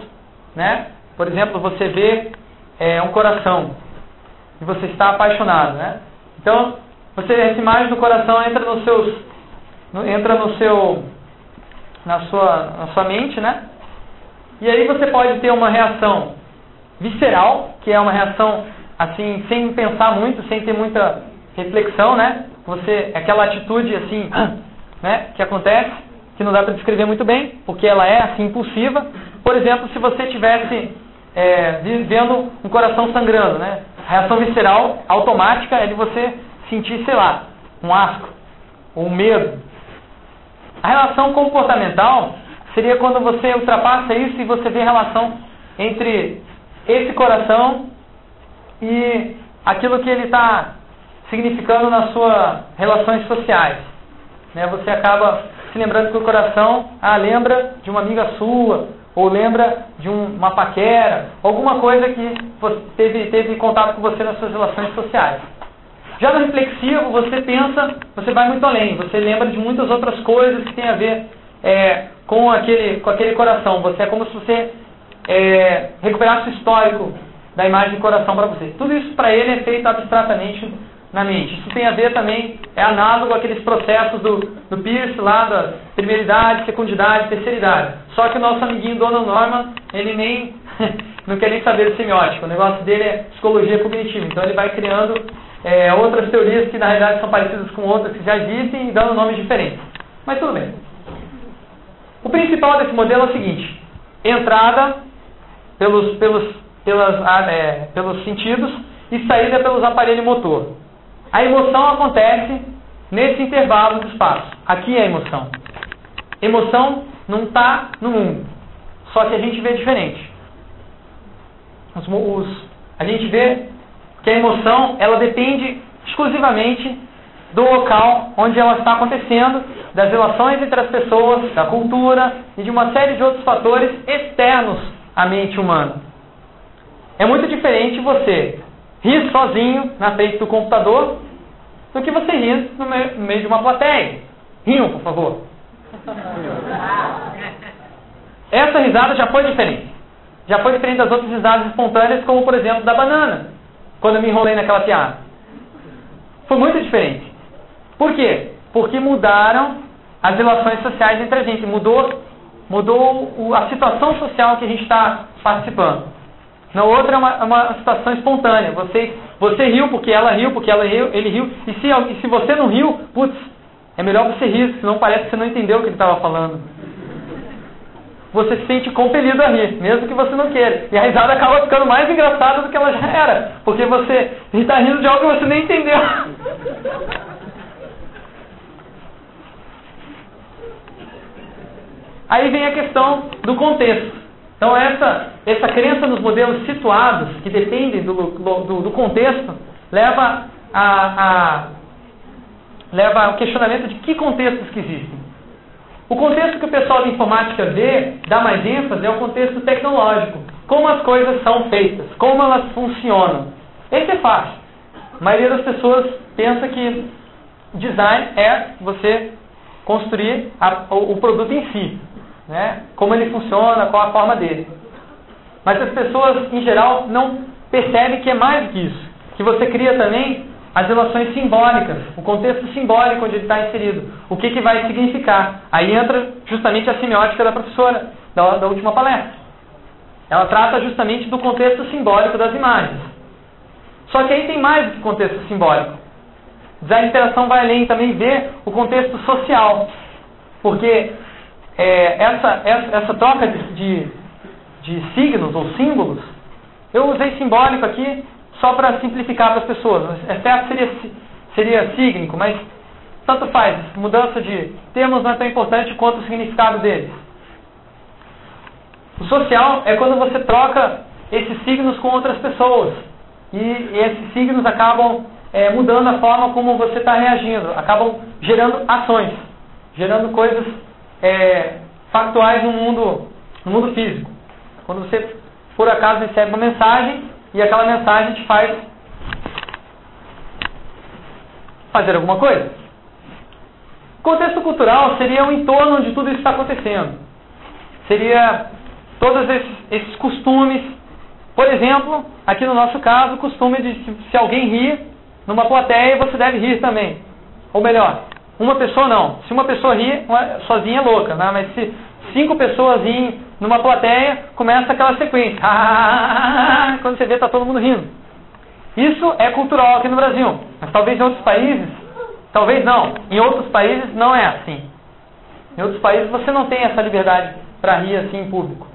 né? Por exemplo, você vê é, um coração e você está apaixonado, né? Então, você, essa imagem do coração entra nos seus, no, entra no seu, na sua, na sua mente, né? E aí você pode ter uma reação visceral, que é uma reação assim, sem pensar muito, sem ter muita reflexão, né? Você, aquela atitude assim, né, que acontece, que não dá para descrever muito bem, porque ela é assim impulsiva. Por exemplo, se você tivesse é, vendo um coração sangrando, né? A reação visceral automática é de você sentir, sei lá, um asco ou um medo. A relação comportamental seria quando você ultrapassa isso e você vê relação entre esse coração e aquilo que ele está significando nas suas relações sociais. Né? Você acaba se lembrando que o coração ah, lembra de uma amiga sua, ou lembra de um, uma paquera, alguma coisa que teve, teve contato com você nas suas relações sociais. Já no reflexivo, você pensa, você vai muito além, você lembra de muitas outras coisas que tem a ver é, com, aquele, com aquele coração. Você é como se você é, recuperasse o histórico da imagem de coração para você. Tudo isso para ele é feito abstratamente na mente. Isso tem a ver também, é análogo àqueles processos do, do Pierce lá da primeira idade, segunda terceira idade. Só que o nosso amiguinho Donald Norman, ele nem não quer nem saber de semiótica. O negócio dele é psicologia cognitiva. Então ele vai criando é, outras teorias que na realidade são parecidas com outras que já existem e dando nomes diferentes. Mas tudo bem. O principal desse modelo é o seguinte: entrada pelos, pelos, pelas, ah, é, pelos sentidos e saída pelos aparelhos motor. A emoção acontece nesse intervalo do espaço. Aqui é a emoção. Emoção não está no mundo, só que a gente vê diferente. Os, os, a gente vê que a emoção ela depende exclusivamente do local onde ela está acontecendo, das relações entre as pessoas, da cultura e de uma série de outros fatores externos à mente humana. É muito diferente você rir sozinho na frente do computador do que você rir no meio, de uma plateia. Riam, por favor. Essa risada já foi diferente. já foi diferente das outras risadas espontâneas, como por exemplo da banana, quando eu me enrolei naquela piada. Foi muito diferente. Por quê? Porque mudaram as relações sociais entre a gente, mudou, mudou a situação social que a gente está participando. Na outra é uma, é uma situação espontânea. Você, você riu porque ela riu, porque ela riu, ele riu. E se, e se você não riu, putz, é melhor você rir, senão parece que você não entendeu o que ele estava falando você se sente compelido a rir, mesmo que você não queira. E a risada acaba ficando mais engraçada do que ela já era, porque você está rindo de algo que você nem entendeu. Aí vem a questão do contexto. Então essa, essa crença nos modelos situados, que dependem do, do, do contexto, leva a, a, leva ao questionamento de que contextos que existem. O contexto que o pessoal da informática vê, dá mais ênfase, é o contexto tecnológico. Como as coisas são feitas, como elas funcionam. Esse é fácil. A maioria das pessoas pensa que design é você construir a, o, o, produto em si. Né? Como ele funciona, qual a forma dele. Mas as pessoas, em geral, não percebem que é mais do que isso. Que você cria também as relações simbólicas, o contexto simbólico onde ele está inserido, o que, que vai significar. Aí entra justamente a semiótica da professora, da, da última palestra. Ela trata justamente do contexto simbólico das imagens. Só que aí tem mais do que contexto simbólico. Design interação vai além também ver o contexto social. Porque é, essa, essa, essa, troca de, de, de signos ou símbolos, eu usei simbólico aqui só para simplificar para as pessoas. Certo seria, seria sígnico, mas tanto faz. Mudança de termos não é tão importante quanto o significado deles. O social é quando você troca esses signos com outras pessoas. E, e esses signos acabam é, mudando a forma como você está reagindo. Acabam gerando ações. Gerando coisas é, factuais no mundo, no mundo físico. Quando você, por acaso, recebe uma mensagem, e aquela mensagem te faz fazer alguma coisa. Contexto cultural seria o entorno onde tudo isso está acontecendo. Seria todos esses, esses, costumes. Por exemplo, aqui no nosso caso, o costume de se, alguém rir numa plateia, você deve rir também. Ou melhor, uma pessoa não. Se uma pessoa rir, sozinha é louca, né? mas se cinco pessoas riem numa plateia, começa aquela sequência. Quando você vê, está todo mundo rindo. Isso é cultural aqui no Brasil. Mas talvez em outros países, talvez não. Em outros países não é assim. Em outros países você não tem essa liberdade para rir assim em público.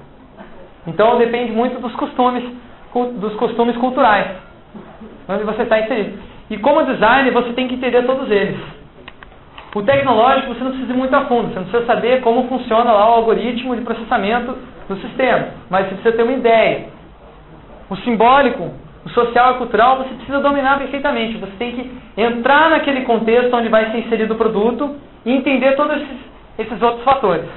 Então depende muito dos costumes, dos costumes culturais, onde você está inserido. E como designer, você tem que entender todos eles. O tecnológico você não precisa ir muito a fundo, você não precisa saber como funciona lá o algoritmo de processamento do sistema, mas você precisa ter uma ideia. O simbólico, o social e cultural, você precisa dominar perfeitamente. Você tem que entrar naquele contexto onde vai ser inserido o produto e entender todos esses, esses outros fatores.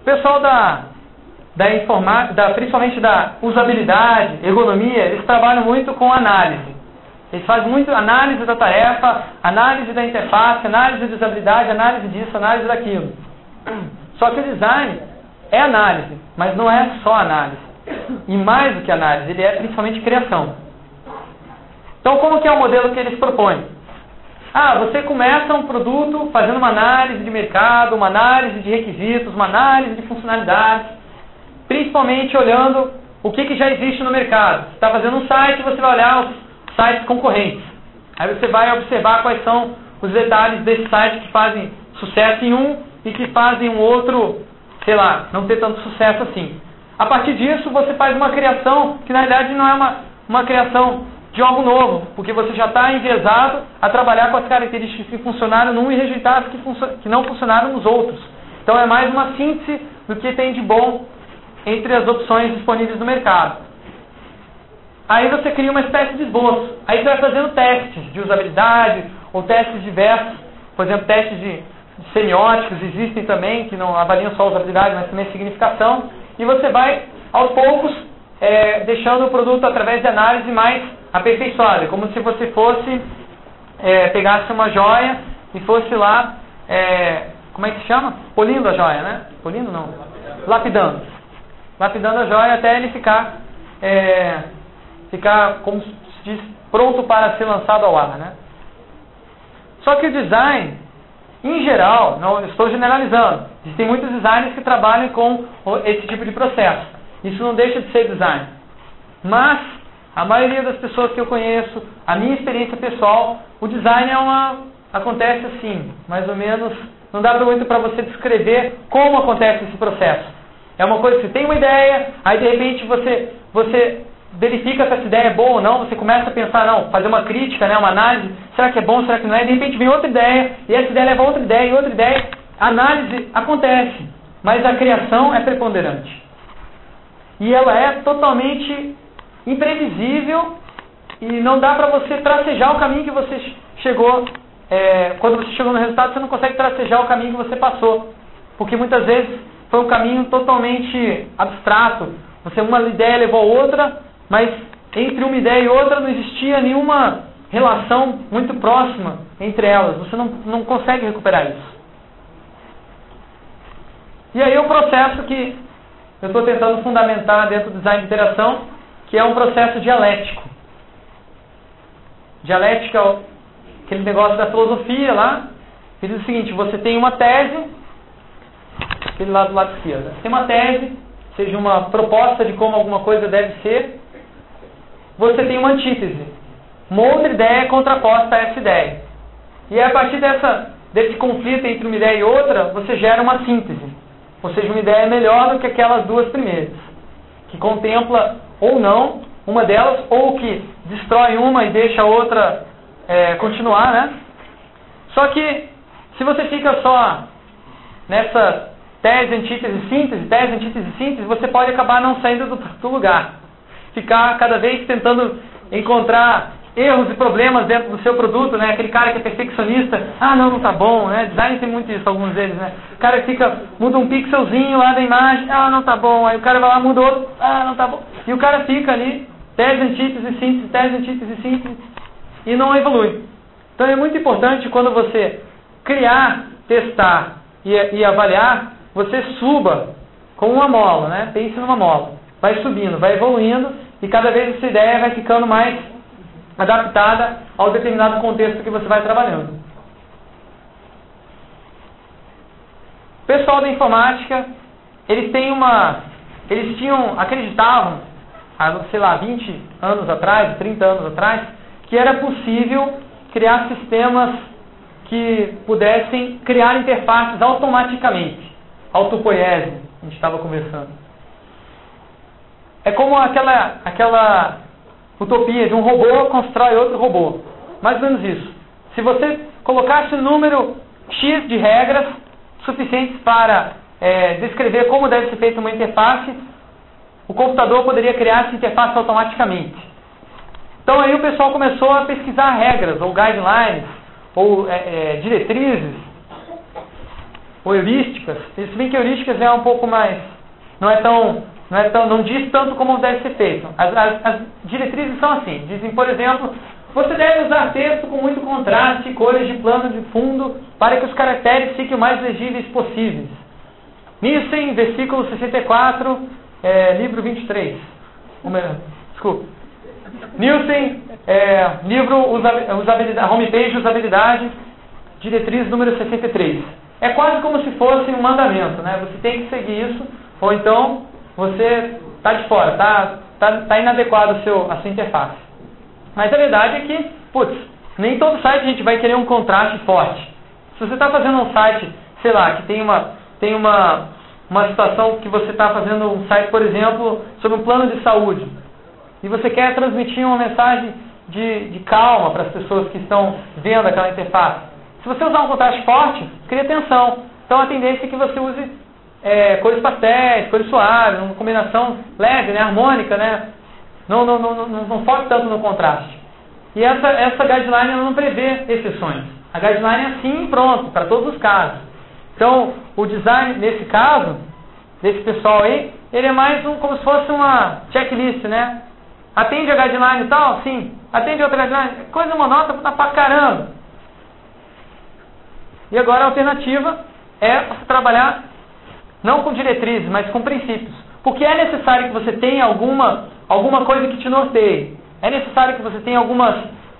O pessoal da, da informática, da, principalmente da usabilidade, ergonomia, eles trabalham muito com análise. Ele faz muito análise da tarefa, análise da interface, análise de usabilidade, análise disso, análise daquilo. Só que o design é análise, mas não é só análise. E mais do que análise, ele é principalmente criação. Então, como que é o modelo que eles propõem? Ah, você começa um produto fazendo uma análise de mercado, uma análise de requisitos, uma análise de funcionalidades, principalmente olhando o que, que já existe no mercado. Você está fazendo um site, você vai olhar os sites concorrentes. Aí você vai observar quais são os detalhes desse site que fazem sucesso em um e que fazem um outro, sei lá, não ter tanto sucesso assim. A partir disso, você faz uma criação que na realidade não é uma, uma criação de algo novo, porque você já está enviesado a trabalhar com as características que funcionaram num e rejeitar as que, que não funcionaram nos outros. Então é mais uma síntese do que tem de bom entre as opções disponíveis no mercado. Aí você cria uma espécie de esboço. Aí você vai fazendo testes de usabilidade ou testes diversos. Por exemplo, testes de semióticos existem também, que não avaliam só usabilidade, mas também significação. E você vai, aos poucos, é, deixando o produto através de análise mais aperfeiçoada. É como se você fosse, é, pegasse uma joia e fosse lá é, como é que se chama? Polindo a joia, né? Polindo não. Lapidando. Lapidando a joia até ele ficar, é, ficar, como se diz, pronto para ser lançado ao ar, né? Só que o design, em geral, não estou generalizando, existem muitos designers que trabalham com esse tipo de processo. Isso não deixa de ser design. Mas a maioria das pessoas que eu conheço, a minha experiência pessoal, o design é uma acontece assim, mais ou menos, não dá muito para você descrever como acontece esse processo. É uma coisa que você tem uma ideia, aí de repente você você verifica se essa ideia é boa ou não, você começa a pensar, não, fazer uma crítica, né, uma análise, será que é bom, será que não é? De repente vem outra ideia, e essa ideia leva a outra ideia, e outra ideia. A análise acontece, mas a criação é preponderante. E ela é totalmente imprevisível e não dá para você tracejar o caminho que você chegou. É, quando você chegou no resultado, você não consegue tracejar o caminho que você passou. Porque muitas vezes foi um caminho totalmente abstrato. Você uma ideia levou a outra, mas entre uma ideia e outra não existia nenhuma relação muito próxima entre elas. Você não, não consegue recuperar isso. E aí o processo que eu estou tentando fundamentar dentro do design de interação que é um processo dialético. Dialética é aquele negócio da filosofia lá, que diz o seguinte, você tem uma tese, aquele lado do lado esquerdo, você tem uma tese, seja uma proposta de como alguma coisa deve ser, você tem uma antítese, uma outra ideia contraposta a essa ideia. E a partir dessa, desse conflito entre uma ideia e outra, você gera uma síntese. Ou seja, uma ideia melhor do que aquelas duas primeiras, que contempla ou não, uma delas, ou que destrói uma e deixa a outra é, continuar, né? Só que se você fica só nessa tese, antítese, síntese, tese, antítese, síntese, você pode acabar não saindo do, do lugar. Ficar cada vez tentando encontrar erros e problemas dentro do seu produto, né? Aquele cara que é perfeccionista, ah, não, não tá bom, né? Design tem muito isso, alguns deles, né? O cara fica, muda um pixelzinho lá da imagem, ah, não tá bom. Aí o cara vai lá, muda outro, ah, não tá bom. E o cara fica ali, tese, antítese, síntese, tese, antítese, síntese, e não evolui. Então é muito importante quando você criar, testar e, e avaliar, você suba com uma mola, né? Pense numa mola. Vai subindo, vai evoluindo, e cada vez essa ideia vai ficando mais adaptada ao determinado contexto que você vai trabalhando. O pessoal da informática, eles têm uma. Eles tinham, acreditavam, há, sei lá, 20 anos atrás, 30 anos atrás, que era possível criar sistemas que pudessem criar interfaces automaticamente. Autopoiese, a gente estava conversando. É como aquela, aquela utopia de um robô constrói outro robô. Mais ou menos isso. Se você colocasse um número X de regras suficientes para é, descrever como deve ser feita uma interface, o computador poderia criar essa interface automaticamente. Então aí o pessoal começou a pesquisar regras, ou guidelines, ou é, é, diretrizes, ou heurísticas. Se bem que heurísticas é um pouco mais. não é tão não, é tão, não diz tanto como deve ser feito. As, as, as diretrizes são assim. Dizem, por exemplo, você deve usar texto com muito contraste, cores de plano de fundo, para que os caracteres fiquem o mais legíveis possíveis. Nissen, versículo 64, é, livro 23. Desculpa. Nielsen, é, livro usabilidade, homepage usabilidade, diretriz número 63. É quase como se fosse um mandamento, né? Você tem que seguir isso, ou então você está de fora, está tá, tá inadequado seu, a sua interface. Mas a verdade é que, putz, nem todo site a gente vai querer um contraste forte. Se você está fazendo um site, sei lá, que tem uma, tem uma, uma situação que você está fazendo um site, por exemplo, sobre um plano de saúde, e você quer transmitir uma mensagem de, de calma para as pessoas que estão vendo aquela interface. Se você usar um contraste forte, cria tensão. Então a tendência é que você use é, cores pastéis, cores suaves, uma combinação leve, né, harmônica, né? Não, não, não, não, não foque tanto no contraste. E essa, essa guideline não prevê exceções. A guideline é assim pronto, para todos os casos. Então, o design, nesse caso, desse pessoal aí, ele é mais um, como se fosse uma checklist, né? Atende a guideline e tal? Sim. Atende outra guideline? Coisa monótona pra caramba. E agora a alternativa é trabalhar não com diretrizes, mas com princípios. Porque é necessário que você tenha alguma, alguma coisa que te norteie. É necessário que você tenha algumas,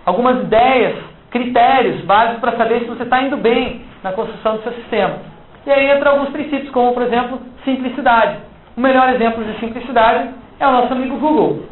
algumas ideias, critérios básicos para saber se você está indo bem na construção do seu sistema. E aí entra alguns princípios, como por exemplo, simplicidade. O melhor exemplo de simplicidade é o nosso amigo Google.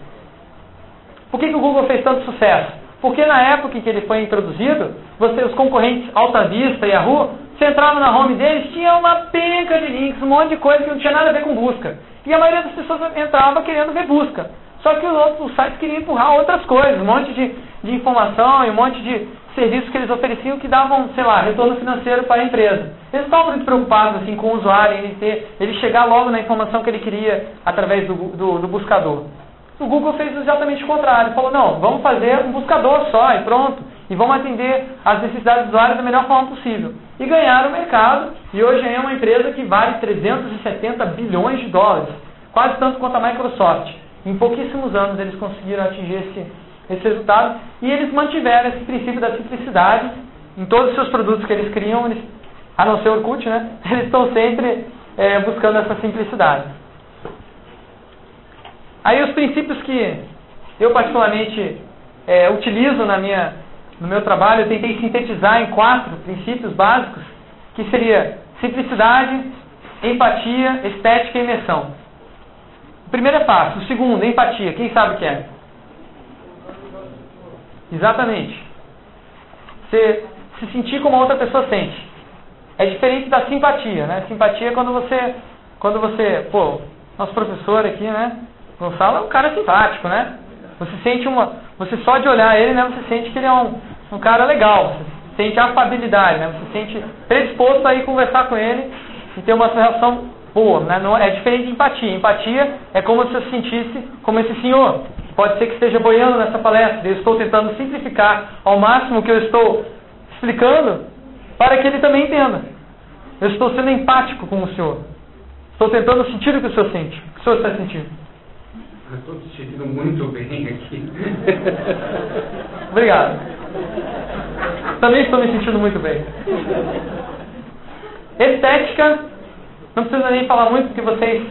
Por que, que o Google fez tanto sucesso? Porque na época em que ele foi introduzido, você, os concorrentes Alta Vista e Yahoo, você entrava na home deles, tinha uma penca de links, um monte de coisa que não tinha nada a ver com busca. E a maioria das pessoas entrava querendo ver busca. Só que os outros sites queriam empurrar outras coisas, um monte de, de informação e um monte de serviços que eles ofereciam que davam, sei lá, retorno financeiro para a empresa. Eles estavam muito preocupados assim, com o usuário, ele, ter, ele chegar logo na informação que ele queria através do, do, do buscador. O Google fez exatamente o contrário. Falou, não, vamos fazer um buscador só e pronto. E vamos atender as necessidades do usuário da melhor forma possível. E ganharam o mercado. E hoje é uma empresa que vale 370 bilhões de dólares. Quase tanto quanto a Microsoft. Em pouquíssimos anos eles conseguiram atingir esse, esse resultado. E eles mantiveram esse princípio da simplicidade em todos os seus produtos que eles criam. Eles, a não ser o Orkut, né? Eles estão sempre é, buscando essa simplicidade. Aí os princípios que eu particularmente é, utilizo na minha, no meu trabalho, eu tentei sintetizar em quatro princípios básicos, que seria simplicidade, empatia, estética e imersão. O primeiro é fácil, o segundo, empatia, quem sabe o que é? Exatamente. Você se sentir como a outra pessoa sente. É diferente da simpatia, né? Simpatia é quando você, quando você, pô, nosso professor aqui, né? Gonçalo é um cara simpático, né? Você sente uma. Você só de olhar ele, né? Você sente que ele é um, um cara legal. Você sente afabilidade, né? Você sente predisposto a ir conversar com ele e ter uma relação boa, né? Não, é diferente de empatia. Empatia é como se você se sentisse como esse senhor. Pode ser que esteja boiando nessa palestra. Eu estou tentando simplificar ao máximo o que eu estou explicando para que ele também entenda. Eu estou sendo empático com o senhor. Estou tentando sentir o que o senhor sente. O que o senhor está sentindo? Estou me sentindo muito bem aqui. Obrigado. Também estou me sentindo muito bem. Estética, não precisa nem falar muito, porque vocês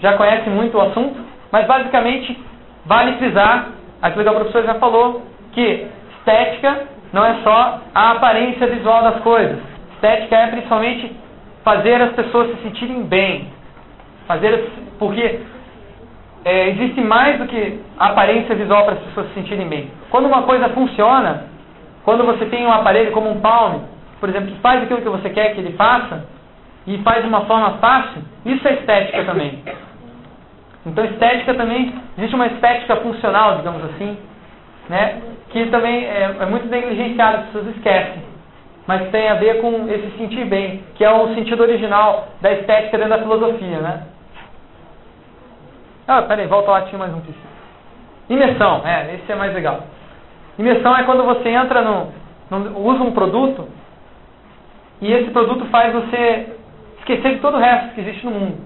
já conhecem muito o assunto, mas basicamente vale frisar aquilo que a professora já falou, que estética não é só a aparência visual das coisas. Estética é principalmente fazer as pessoas se sentirem bem. Fazer, porque é, existe mais do que aparência visual para as pessoas se sentirem bem. Quando uma coisa funciona, quando você tem um aparelho como um Palm, por exemplo, que faz aquilo que você quer que ele faça, e faz de uma forma fácil, isso é estética também. Então, estética também, existe uma estética funcional, digamos assim, né, que também é, é muito negligenciada, as pessoas esquecem. Mas tem a ver com esse sentir bem, que é o sentido original da estética dentro da filosofia, né? Ah, peraí, volta lá, tinha mais um princípio. Imersão, é, esse é mais legal. Imersão é quando você entra no, no, usa um produto e esse produto faz você esquecer de todo o resto que existe no mundo.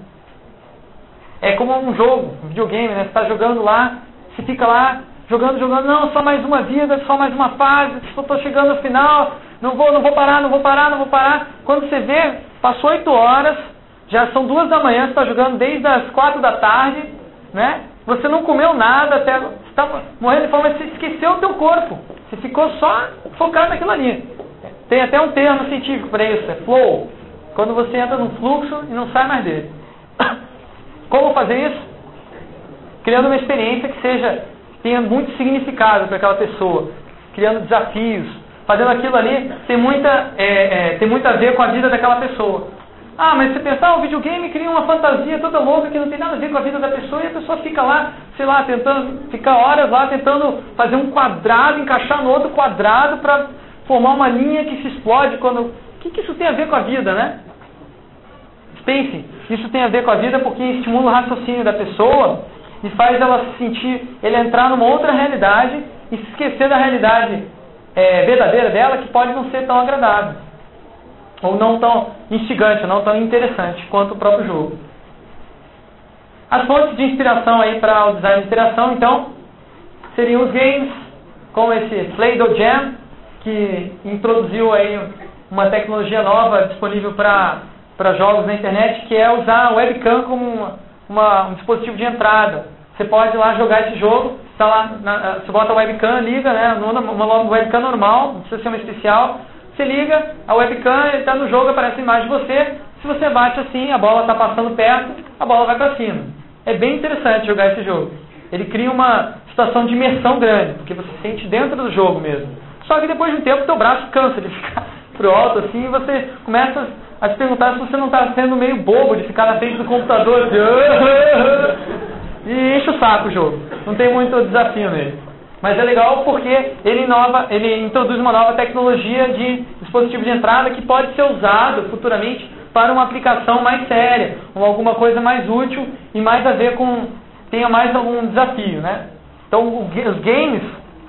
É como um jogo, um videogame, né? Você está jogando lá, você fica lá jogando, jogando, não, só mais uma vida, só mais uma fase, estou chegando ao final, não vou, não vou parar, não vou parar, não vou parar. Quando você vê, passou oito horas, já são duas da manhã, você está jogando desde as quatro da tarde, né? Você não comeu nada até está morrendo de fome, mas você esqueceu o teu corpo. Você ficou só focado naquilo ali. Tem até um termo científico para isso, é flow. Quando você entra num fluxo e não sai mais dele. Como fazer isso? Criando uma experiência que seja tenha muito significado para aquela pessoa, criando desafios, fazendo aquilo ali tem muita é, é, tem muito a ver com a vida daquela pessoa. Ah, mas você pensar, o videogame cria uma fantasia toda louca que não tem nada a ver com a vida da pessoa e a pessoa fica lá, sei lá, tentando, fica horas lá tentando fazer um quadrado, encaixar no outro quadrado para formar uma linha que se explode quando. O que, que isso tem a ver com a vida, né? Pense, isso tem a ver com a vida porque estimula o raciocínio da pessoa e faz ela se sentir, ele entrar numa outra realidade e se esquecer da realidade é, verdadeira dela que pode não ser tão agradável ou não tão instigante, não tão interessante quanto o próprio jogo. As fontes de inspiração aí para o design de interação, então, seriam os games, como esse Play-Doh Jam, que introduziu aí uma tecnologia nova disponível para jogos na internet, que é usar o webcam como uma, uma, um dispositivo de entrada. Você pode ir lá jogar esse jogo, tá lá, na, você bota a webcam, liga, né, uma webcam normal, não precisa ser uma especial, você liga, a webcam está no jogo, aparece a imagem de você, se você bate assim, a bola está passando perto, a bola vai para cima. É bem interessante jogar esse jogo. Ele cria uma situação de imersão grande, porque você se sente dentro do jogo mesmo. Só que depois de um tempo, seu braço cansa de ficar pro alto assim, e você começa a se perguntar se você não está sendo meio bobo de ficar na frente do computador assim, e enche o saco o jogo. Não tem muito desafio nele. Mas é legal porque ele, inova, ele introduz uma nova tecnologia de dispositivo de entrada que pode ser usado futuramente para uma aplicação mais séria, ou alguma coisa mais útil e mais a ver com tenha mais algum desafio, né? Então os games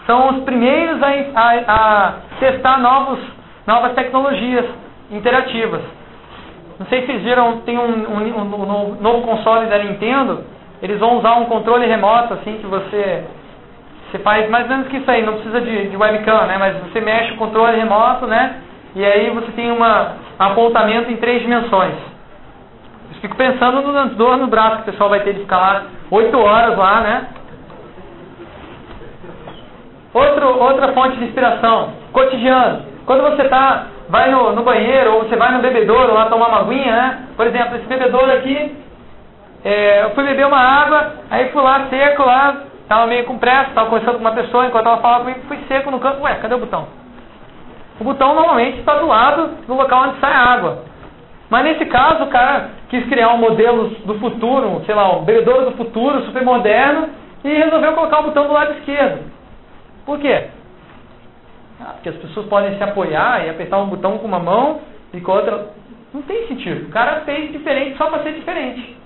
são os primeiros a, a, a testar novos, novas tecnologias interativas. Não sei se vocês viram, tem um, um, um, um novo console da Nintendo eles vão usar um controle remoto, assim, que você, você faz mais ou menos que isso aí, não precisa de, de webcam, né? Mas você mexe o controle remoto, né? E aí você tem uma, um apontamento em três dimensões. Eu fico pensando no dor no braço que o pessoal vai ter de ficar lá oito horas lá, né? Outro, outra fonte de inspiração, cotidiano. Quando você tá, vai no, no banheiro ou você vai no bebedouro lá tomar uma aguinha, né? Por exemplo, esse bebedouro aqui, é, eu fui beber uma água, aí fui lá seco lá, tava meio com pressa, tava conversando com uma pessoa, enquanto ela falava comigo, fui seco no canto, ué, cadê o botão? O botão normalmente está do lado do local onde sai a água. Mas nesse caso, o cara quis criar um modelo do futuro, sei lá, um bebedouro do futuro, super moderno, e resolveu colocar o botão do lado esquerdo. Por quê? Ah, porque as pessoas podem se apoiar e apertar um botão com uma mão e com a outra. Não tem sentido. O cara fez diferente só para ser diferente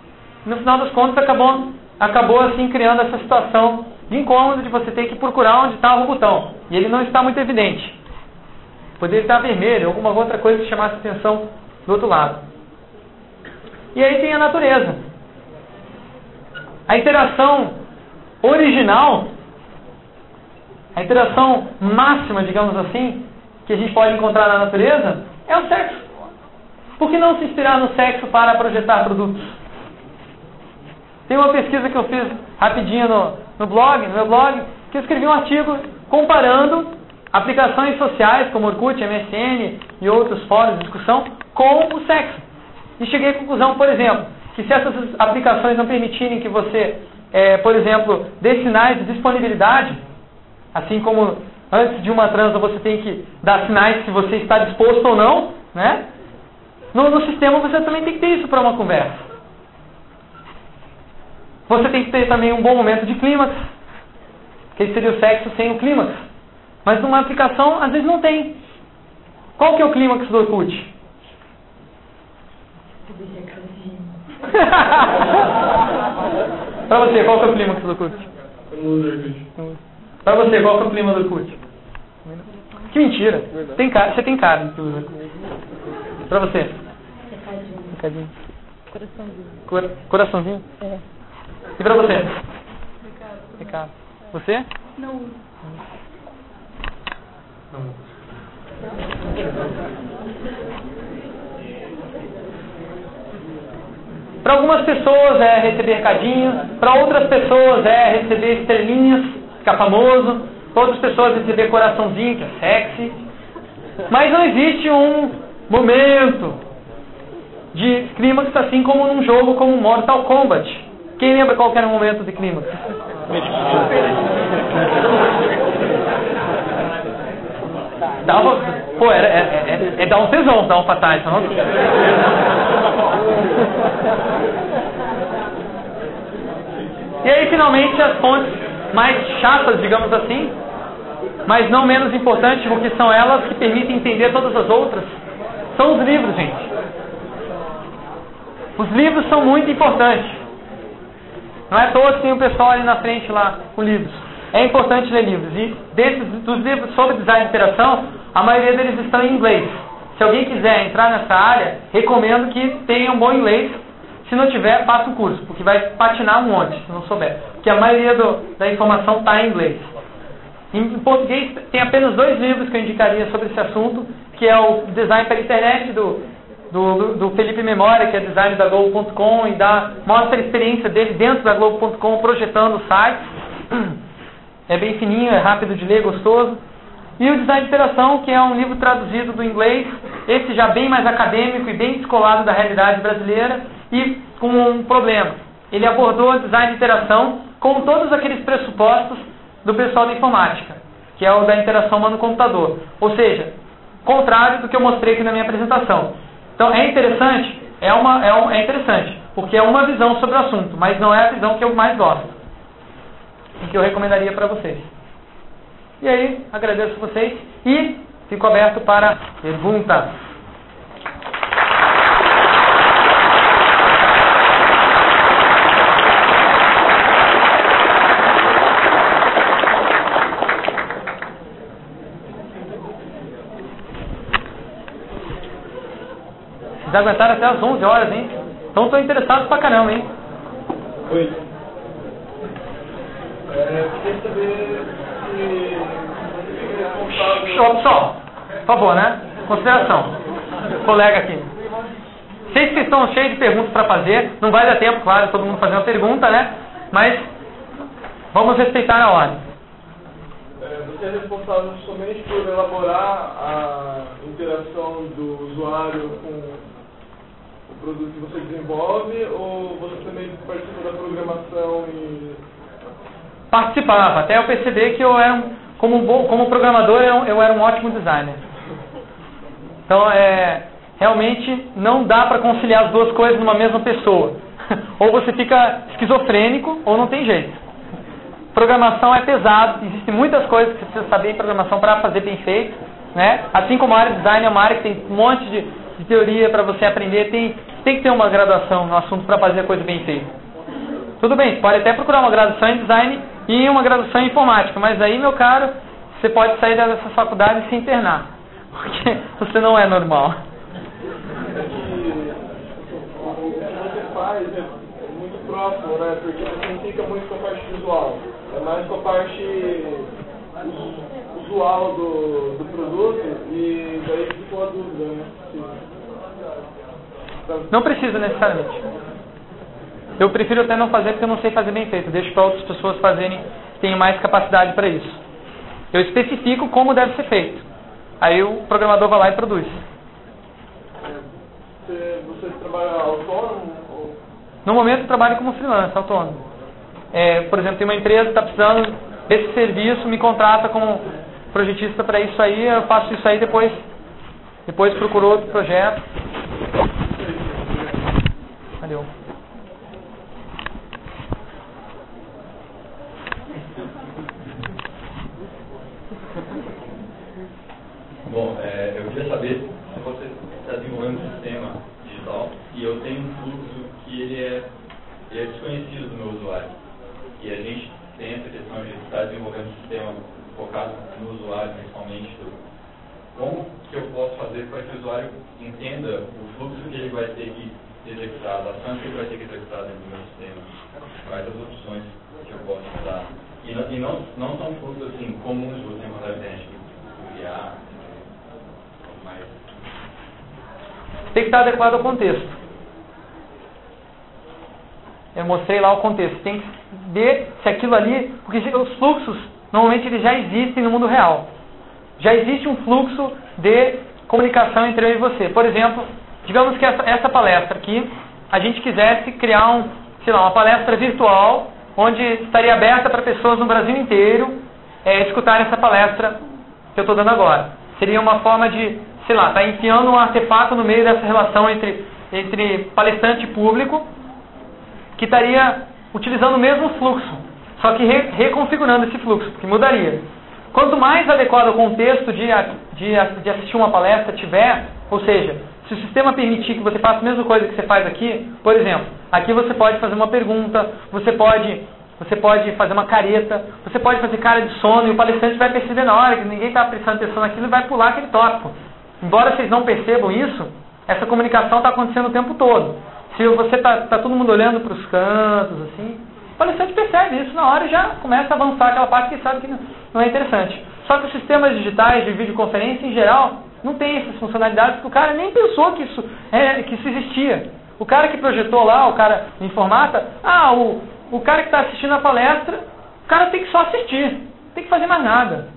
no final das contas acabou, acabou assim criando essa situação de incômodo de você ter que procurar onde estava o botão. E ele não está muito evidente. Poderia estar vermelho, alguma outra coisa que chamasse atenção do outro lado. E aí tem a natureza. A interação original, a interação máxima, digamos assim, que a gente pode encontrar na natureza, é o sexo. Por que não se inspirar no sexo para projetar produtos? Tem uma pesquisa que eu fiz rapidinho no, no blog, no meu blog, que eu escrevi um artigo comparando aplicações sociais como Orkut, MSN e outros fóruns de discussão com o sexo. E cheguei à conclusão, por exemplo, que se essas aplicações não permitirem que você, é, por exemplo, dê sinais de disponibilidade, assim como antes de uma transa você tem que dar sinais se você está disposto ou não, né? No, no sistema você também tem que ter isso para uma conversa. Você tem que ter também um bom momento de clímax, que seria o sexo sem o clímax. Mas numa aplicação, às vezes não tem. Qual que é o clímax do Orkut? Para você, qual que é o clímax do Orkut? Para você, qual que é o clima do Orkut? Que mentira. Tem cara, você tem cara. Para você? Recadinho. Coraçãozinho. Coraçãozinho? É. E pra você? Pecado. Pecado. Você? Não. Não. Para algumas pessoas é receber recadinhos, para outras pessoas é receber estrelinhas, ficar famoso, para outras pessoas receber coraçãozinho, que é sexy. Mas não existe um momento de clímax assim como num jogo como Mortal Kombat. Quem lembra qual era o momento de clima? Dava, pô, era, é, é, é, é dar um tesão, dar um fatais, não? E aí, finalmente, as fontes mais chatas, digamos assim, mas não menos importantes, porque são elas que permitem entender todas as outras, são os livros, gente. Os livros são muito importantes. Não é toa que tem o pessoal ali na frente lá com livros. É importante ler livros. E desses, dos livros sobre design de interação, a maioria deles estão em inglês. Se alguém quiser entrar nessa área, recomendo que tenha um bom inglês. Se não tiver, faça um curso, porque vai patinar um monte, se não souber. Porque a maioria do, da informação está em inglês. Em, em português, tem apenas dois livros que eu indicaria sobre esse assunto, que é o design pela internet do, do, do Felipe Memória, que é design da Globo.com, e dá, mostra a experiência dele dentro da Globo.com, projetando o site. É bem fininho, é rápido de ler, gostoso. E o Design de Interação, que é um livro traduzido do inglês, esse já bem mais acadêmico e bem descolado da realidade brasileira, e com um problema. Ele abordou o design de interação com todos aqueles pressupostos do pessoal da informática, que é o da interação humano-computador. Ou seja, contrário do que eu mostrei aqui na minha apresentação. Então é interessante, é, uma, é, um, é interessante, porque é uma visão sobre o assunto, mas não é a visão que eu mais gosto e que eu recomendaria para vocês. E aí, agradeço vocês e fico aberto para perguntas. Vocês aguentaram até as 11 horas, hein? Então estou interessado pra caramba, hein? Oi. É, eu queria saber se Show, pessoal. Por favor, né? Consideração. Colega aqui. Sei que estão cheios de perguntas para fazer. Não vai dar tempo, claro, todo mundo fazer uma pergunta, né? Mas vamos respeitar a ordem. É, você é responsável somente por elaborar a interação do usuário com produto que você desenvolve ou você também participa da programação e Participava, até eu perceber que eu era, um, como, bom, como programador, eu, eu era um ótimo designer. Então, é, realmente não dá para conciliar as duas coisas numa mesma pessoa. ou você fica esquizofrênico, ou não tem jeito. Programação é pesado, existem muitas coisas que você precisa saber em programação para fazer bem feito. Né? Assim como a área de design é uma área que tem um monte de, de teoria para você aprender, tem, tem que ter uma graduação no assunto para fazer a coisa bem feita. Tudo bem, você pode até procurar uma graduação em design e uma graduação em informática, mas aí, meu caro, você pode sair dessa faculdade e se internar, porque você não é normal. é faz é muito próximo, né? Porque você não fica muito com a parte visual, é mais com a parte us- usual do, do produto e daí ficou a dúvida, né? Não precisa necessariamente. Eu prefiro até não fazer porque eu não sei fazer bem feito. Deixo para outras pessoas fazerem que tenham mais capacidade para isso. Eu especifico como deve ser feito. Aí o programador vai lá e produz. Você, você trabalha autônomo? Ou... No momento eu trabalho como freelancer, autônomo. É, por exemplo, tem uma empresa que está precisando desse serviço, me contrata como projetista para isso aí, eu faço isso aí depois, depois procuro outro projeto. Valeu. Bom, é, eu queria saber se você está desenvolvendo um sistema digital e eu tenho um fluxo que ele é, ele é desconhecido do meu usuário. E a gente tem essa questão de estar desenvolvendo um sistema focado no usuário, principalmente. Do, como que eu posso fazer para que o usuário entenda o fluxo que ele vai ter que executar, as ações que vai ter que executar dentro do meu sistema, quais as opções que eu posso usar. E e não, não são fluxos assim, comuns você encontrar na internet, tipo, enviar, mas Tem que estar adequado ao contexto. Eu mostrei lá o contexto. Tem que ver se aquilo ali. Porque os fluxos, normalmente, eles já existem no mundo real. Já existe um fluxo de comunicação entre eu e você. Por exemplo, digamos que essa, essa palestra aqui, a gente quisesse criar um, sei lá, uma palestra virtual, onde estaria aberta para pessoas no Brasil inteiro é, escutarem essa palestra que eu estou dando agora. Seria uma forma de, sei lá, estar tá enfiando um artefato no meio dessa relação entre, entre palestrante e público, que estaria utilizando o mesmo fluxo, só que re, reconfigurando esse fluxo, que mudaria. Quanto mais adequado ao contexto de, de, de assistir uma palestra tiver, ou seja, se o sistema permitir que você faça a mesma coisa que você faz aqui, por exemplo, aqui você pode fazer uma pergunta, você pode, você pode fazer uma careta, você pode fazer cara de sono e o palestrante vai perceber na hora que ninguém está prestando atenção naquilo e vai pular aquele tópico. Embora vocês não percebam isso, essa comunicação está acontecendo o tempo todo. Se você está tá todo mundo olhando para os cantos, assim, o palestrante percebe isso na hora e já começa a avançar aquela parte que sabe que não é interessante. Só que os sistemas digitais de videoconferência, em geral, não tem essas funcionalidades porque o cara nem pensou que isso, é, que isso existia. O cara que projetou lá, o cara informata, ah, o, o cara que está assistindo a palestra, o cara tem que só assistir, tem que fazer mais nada.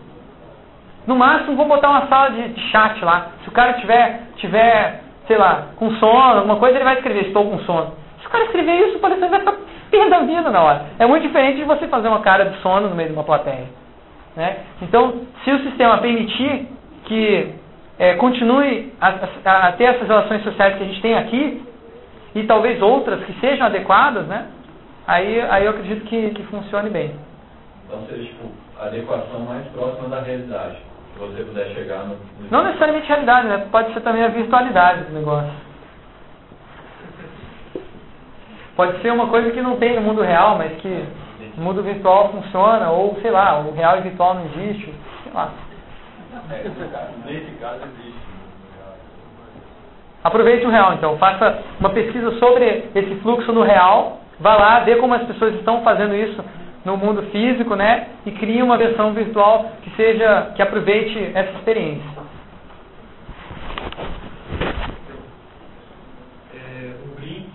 No máximo, vou botar uma sala de, de chat lá. Se o cara tiver, tiver, sei lá, com sono, alguma coisa, ele vai escrever, estou com sono. Se o cara escrever isso, o palestrante vai ficar perdendo a vida na hora. É muito diferente de você fazer uma cara de sono no meio de uma plateia. Né? Então, se o sistema permitir que é, continue a, a, a, ter essas relações sociais que a gente tem aqui, e talvez outras que sejam adequadas, né? aí, aí eu acredito que, que funcione bem. Então seria tipo a adequação mais próxima da realidade. Se você puder chegar no. Não necessariamente realidade, né? Pode ser também a virtualidade do negócio. Pode ser uma coisa que não tem no mundo real, mas que no mundo virtual funciona, ou sei lá, o real e virtual não existe, sei lá. É, nesse caso existe. Aproveite o real, então. Faça uma pesquisa sobre esse fluxo no real. Vá lá, vê como as pessoas estão fazendo isso no mundo físico, né? E crie uma versão virtual que seja, que aproveite essa experiência. É, o Brink,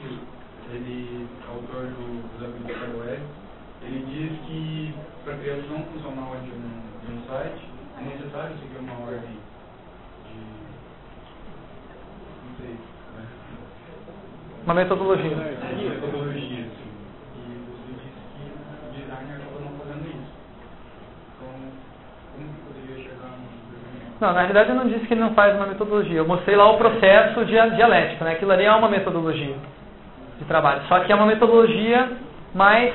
ele, autor do, dos aplicativos web, ele diz que para a criação funcional de um, de um site é necessário seguir uma ordem de. não sei. Né? Uma metodologia. É, de metodologia, sim. E você disse que o designer acaba não fazendo isso. Então, como que poderia chegar no desenvolvimento? Não, na realidade eu não disse que ele não faz uma metodologia. Eu mostrei lá o processo dia- dialético, né? Aquilo ali é uma metodologia de trabalho. Só que é uma metodologia mais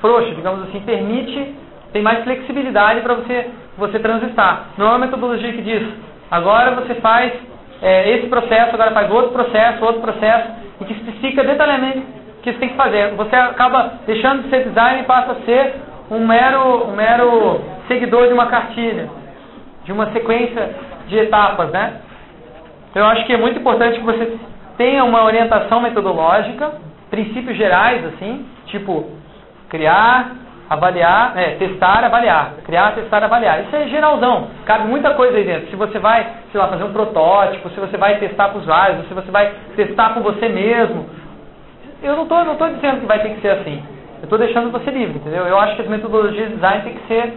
frouxa, digamos assim, permite, tem mais flexibilidade para você, você transitar. Não é uma metodologia que diz, agora você faz é, esse processo, agora faz outro processo, outro processo, e que especifica detalhadamente o que você tem que fazer. Você acaba deixando de ser designer e passa a ser um mero, um mero seguidor de uma cartilha de uma sequência de etapas, né? Eu acho que é muito importante que você tenha uma orientação metodológica, princípios gerais, assim, tipo criar, avaliar, é, testar, avaliar, criar, testar, avaliar. Isso é geralzão, cabe muita coisa aí dentro. Se você vai, sei lá, fazer um protótipo, se você vai testar com os usuários, se você vai testar com você mesmo, eu não estou não tô dizendo que vai ter que ser assim. Eu estou deixando você livre, entendeu? Eu acho que as metodologias de design tem que ser,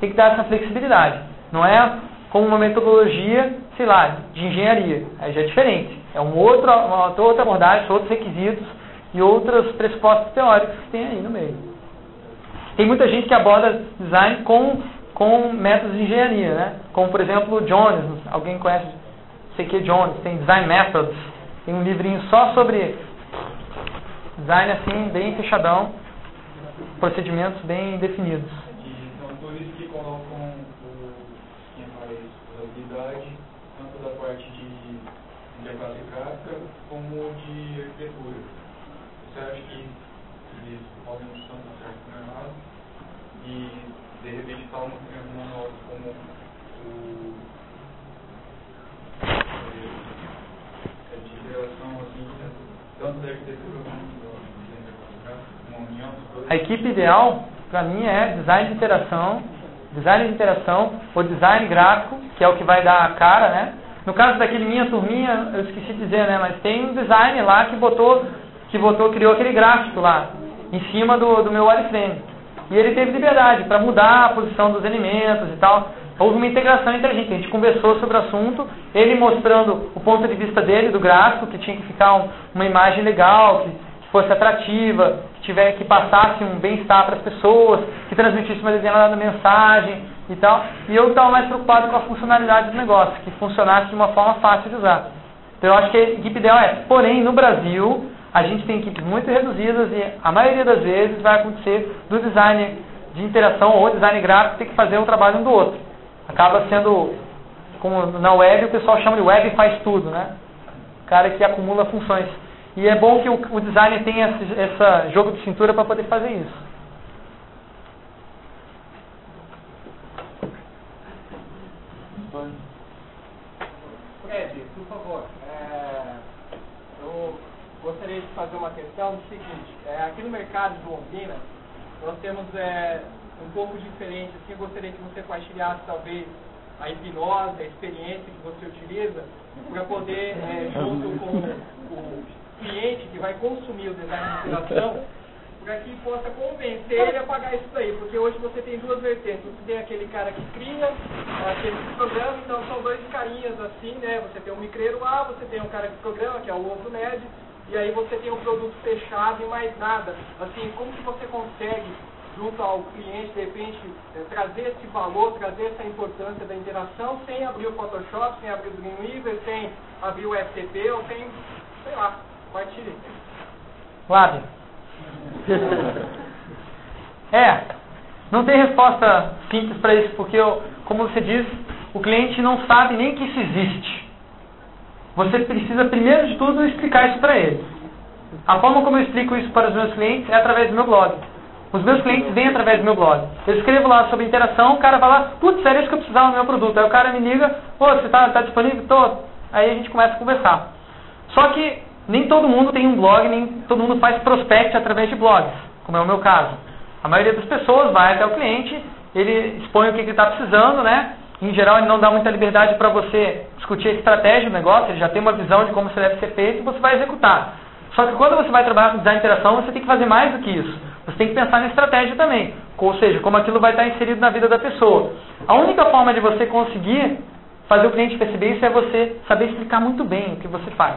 tem que dar essa flexibilidade. Não é como uma metodologia, sei lá, de engenharia. Aí já é diferente. É um outro, uma outra abordagem, outros requisitos e outros pressupostos teóricos que tem aí no meio. Tem muita gente que aborda design com, com métodos de engenharia, né? Como, por exemplo, o Jones. Alguém conhece C.Q. Jones? Tem Design Methods. Tem um livrinho só sobre design, assim, bem fechadão. Procedimentos bem definidos. E são autores que colocam o, quem faz usabilidade, tanto da parte de interface gráfica como de arquitetura. Você acha que eles podem tanto certo como errado? E como o é, de interação assim, né? tanto da arquitetura uma união? A equipe ideal, para mim, é design de interação, design de interação ou design gráfico, que é o que vai dar a cara, né? No caso daquele minha turminha, eu esqueci de dizer, né? Mas tem um design lá que botou, que botou, criou aquele gráfico lá, em cima do, do meu wireframe. E ele teve liberdade para mudar a posição dos elementos e tal. Houve uma integração entre a gente, a gente conversou sobre o assunto, ele mostrando o ponto de vista dele do gráfico, que tinha que ficar um, uma imagem legal, que, que fosse atrativa, que tiver que passasse um bem-estar para as pessoas, que transmitisse uma determinada mensagem e tal. E eu estava mais preocupado com a funcionalidade do negócio, que funcionasse de uma forma fácil de usar. Então eu acho que a equipe ideal é, porém no Brasil a gente tem equipes muito reduzidas e a maioria das vezes vai acontecer do design de interação ou design gráfico ter que fazer um trabalho um do outro. Acaba sendo, como na web o pessoal chama de web faz tudo, né? O cara que acumula funções. E é bom que o, o tenha esse essa jogo de cintura para poder fazer isso. Fred, por favor, é, eu gostaria de fazer uma questão do seguinte, é, aqui no mercado de Londrina, nós temos é, um pouco diferente, assim, eu gostaria que você compartilhasse talvez a hipnose, a experiência que você utiliza para poder, é, junto com o cliente que vai consumir o design de interação, para que possa convencer ele a pagar isso daí, porque hoje você tem duas vertentes, você tem aquele cara que cria, aquele que programa, então são dois carinhas assim, né? Você tem um micreiro lá, você tem um cara que programa, que é o outro nerd, e aí você tem um produto fechado e mais nada. Assim, como que você consegue, junto ao cliente, de repente, eh, trazer esse valor, trazer essa importância da interação sem abrir o Photoshop, sem abrir o Dreamweaver, sem abrir o FTP ou sem, sei lá, compartilhe. Lábio. É, não tem resposta simples para isso, porque, como você diz, o cliente não sabe nem que isso existe. Você precisa, primeiro de tudo, explicar isso para ele. A forma como eu explico isso para os meus clientes é através do meu blog. Os meus clientes vêm através do meu blog. Eu escrevo lá sobre interação, o cara vai lá, putz, era isso que eu precisava no meu produto. Aí o cara me liga, pô, você está tá disponível? Tô. Aí a gente começa a conversar. Só que nem todo mundo tem um blog, nem todo mundo faz prospect através de blogs, como é o meu caso. A maioria das pessoas vai até o cliente, ele expõe o que ele está precisando, né? Em geral, ele não dá muita liberdade para você discutir a estratégia do negócio, ele já tem uma visão de como isso deve ser feito e você vai executar. Só que quando você vai trabalhar com design de interação, você tem que fazer mais do que isso. Você tem que pensar na estratégia também. Ou seja, como aquilo vai estar inserido na vida da pessoa. A única forma de você conseguir fazer o cliente perceber isso é você saber explicar muito bem o que você faz.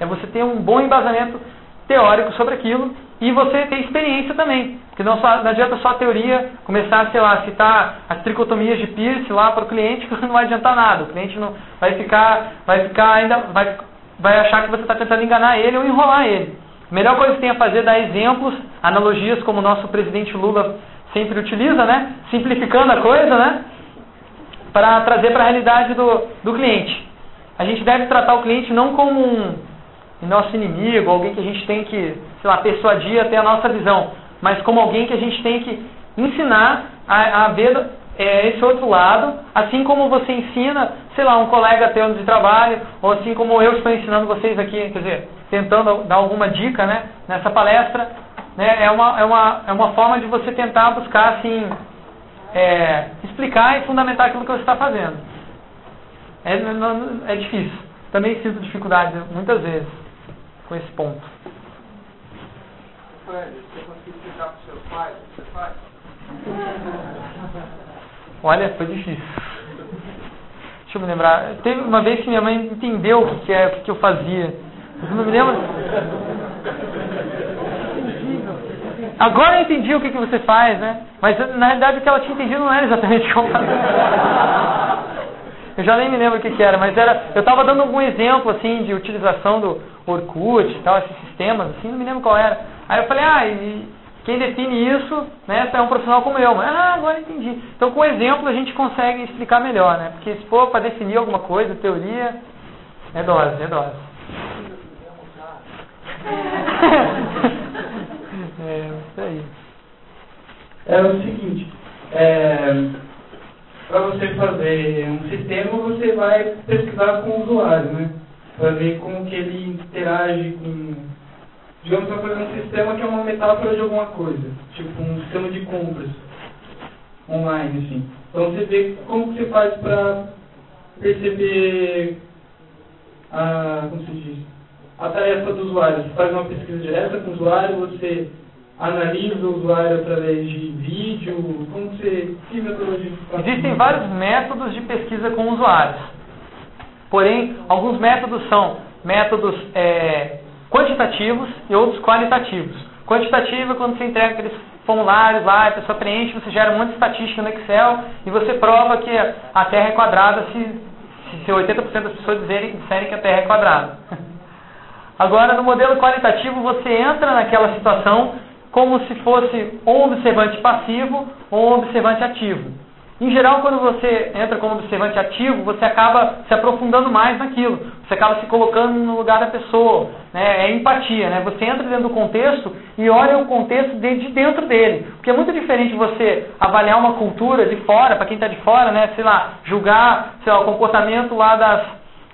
É você ter um bom embasamento teórico sobre aquilo e você ter experiência também. Porque não, só, não adianta só a teoria começar, sei lá, citar as tricotomias de Pierce lá para o cliente, que não vai adiantar nada. O cliente não vai ficar, vai ficar ainda, vai, vai achar que você está tentando enganar ele ou enrolar ele. A melhor coisa que tem a fazer é dar exemplos, analogias, como o nosso presidente Lula sempre utiliza, né? Simplificando a coisa, né? Para trazer para a realidade do, do cliente. A gente deve tratar o cliente não como um, nosso inimigo, alguém que a gente tem que, sei lá, persuadir até a nossa visão, mas como alguém que a gente tem que ensinar a, a ver é, esse outro lado, assim como você ensina, sei lá, um colega teu de trabalho, ou assim como eu estou ensinando vocês aqui, quer dizer, tentando dar alguma dica né, nessa palestra, né, é, uma, é, uma, é uma forma de você tentar buscar, assim, é, explicar e fundamentar aquilo que você está fazendo. É, é difícil. Também sinto dificuldade muitas vezes com esse ponto. Você o que você? Olha, foi difícil. Deixa eu me lembrar. Teve uma vez que minha mãe entendeu o que, que é, o que, que eu fazia. Eu não me lembro. Agora eu entendi o que, que você faz, né? Mas na realidade o que ela tinha entendido não era exatamente como Eu já nem me lembro o que, que era, mas era. Eu estava dando algum exemplo assim de utilização do Orkut e tal, esses sistemas, assim, não me lembro qual era. Aí eu falei, ah, e quem define isso, né, é um profissional como eu. Ah, agora entendi. Então com exemplo a gente consegue explicar melhor, né? Porque se for para definir alguma coisa, teoria, é dose, é dose. é, isso aí. É o seguinte, é, para você fazer um sistema, você vai pesquisar com o usuário, né? Para ver como que ele interage com... Digamos, para fazer um sistema que é uma metáfora de alguma coisa. Tipo, um sistema de compras online, assim. Então você vê como que você faz para perceber a... como se diz? A tarefa do usuário. Você faz uma pesquisa direta com o usuário, você analisa o usuário através de vídeo? Como você, que metodologia Existem vários métodos de pesquisa com usuários. Porém, alguns métodos são métodos é, quantitativos e outros qualitativos. Quantitativo é quando você entrega aqueles formulários lá, a pessoa preenche, você gera um monte de estatística no Excel e você prova que a Terra é quadrada se, se 80% das pessoas disserem, disserem que a Terra é quadrada. Agora, no modelo qualitativo, você entra naquela situação como se fosse um observante passivo ou um observante ativo. Em geral, quando você entra como observante ativo, você acaba se aprofundando mais naquilo. Você acaba se colocando no lugar da pessoa. Né? É empatia. Né? Você entra dentro do contexto e olha o contexto de dentro dele. Porque é muito diferente você avaliar uma cultura de fora, para quem está de fora, né? sei lá, julgar sei lá, o comportamento lá das,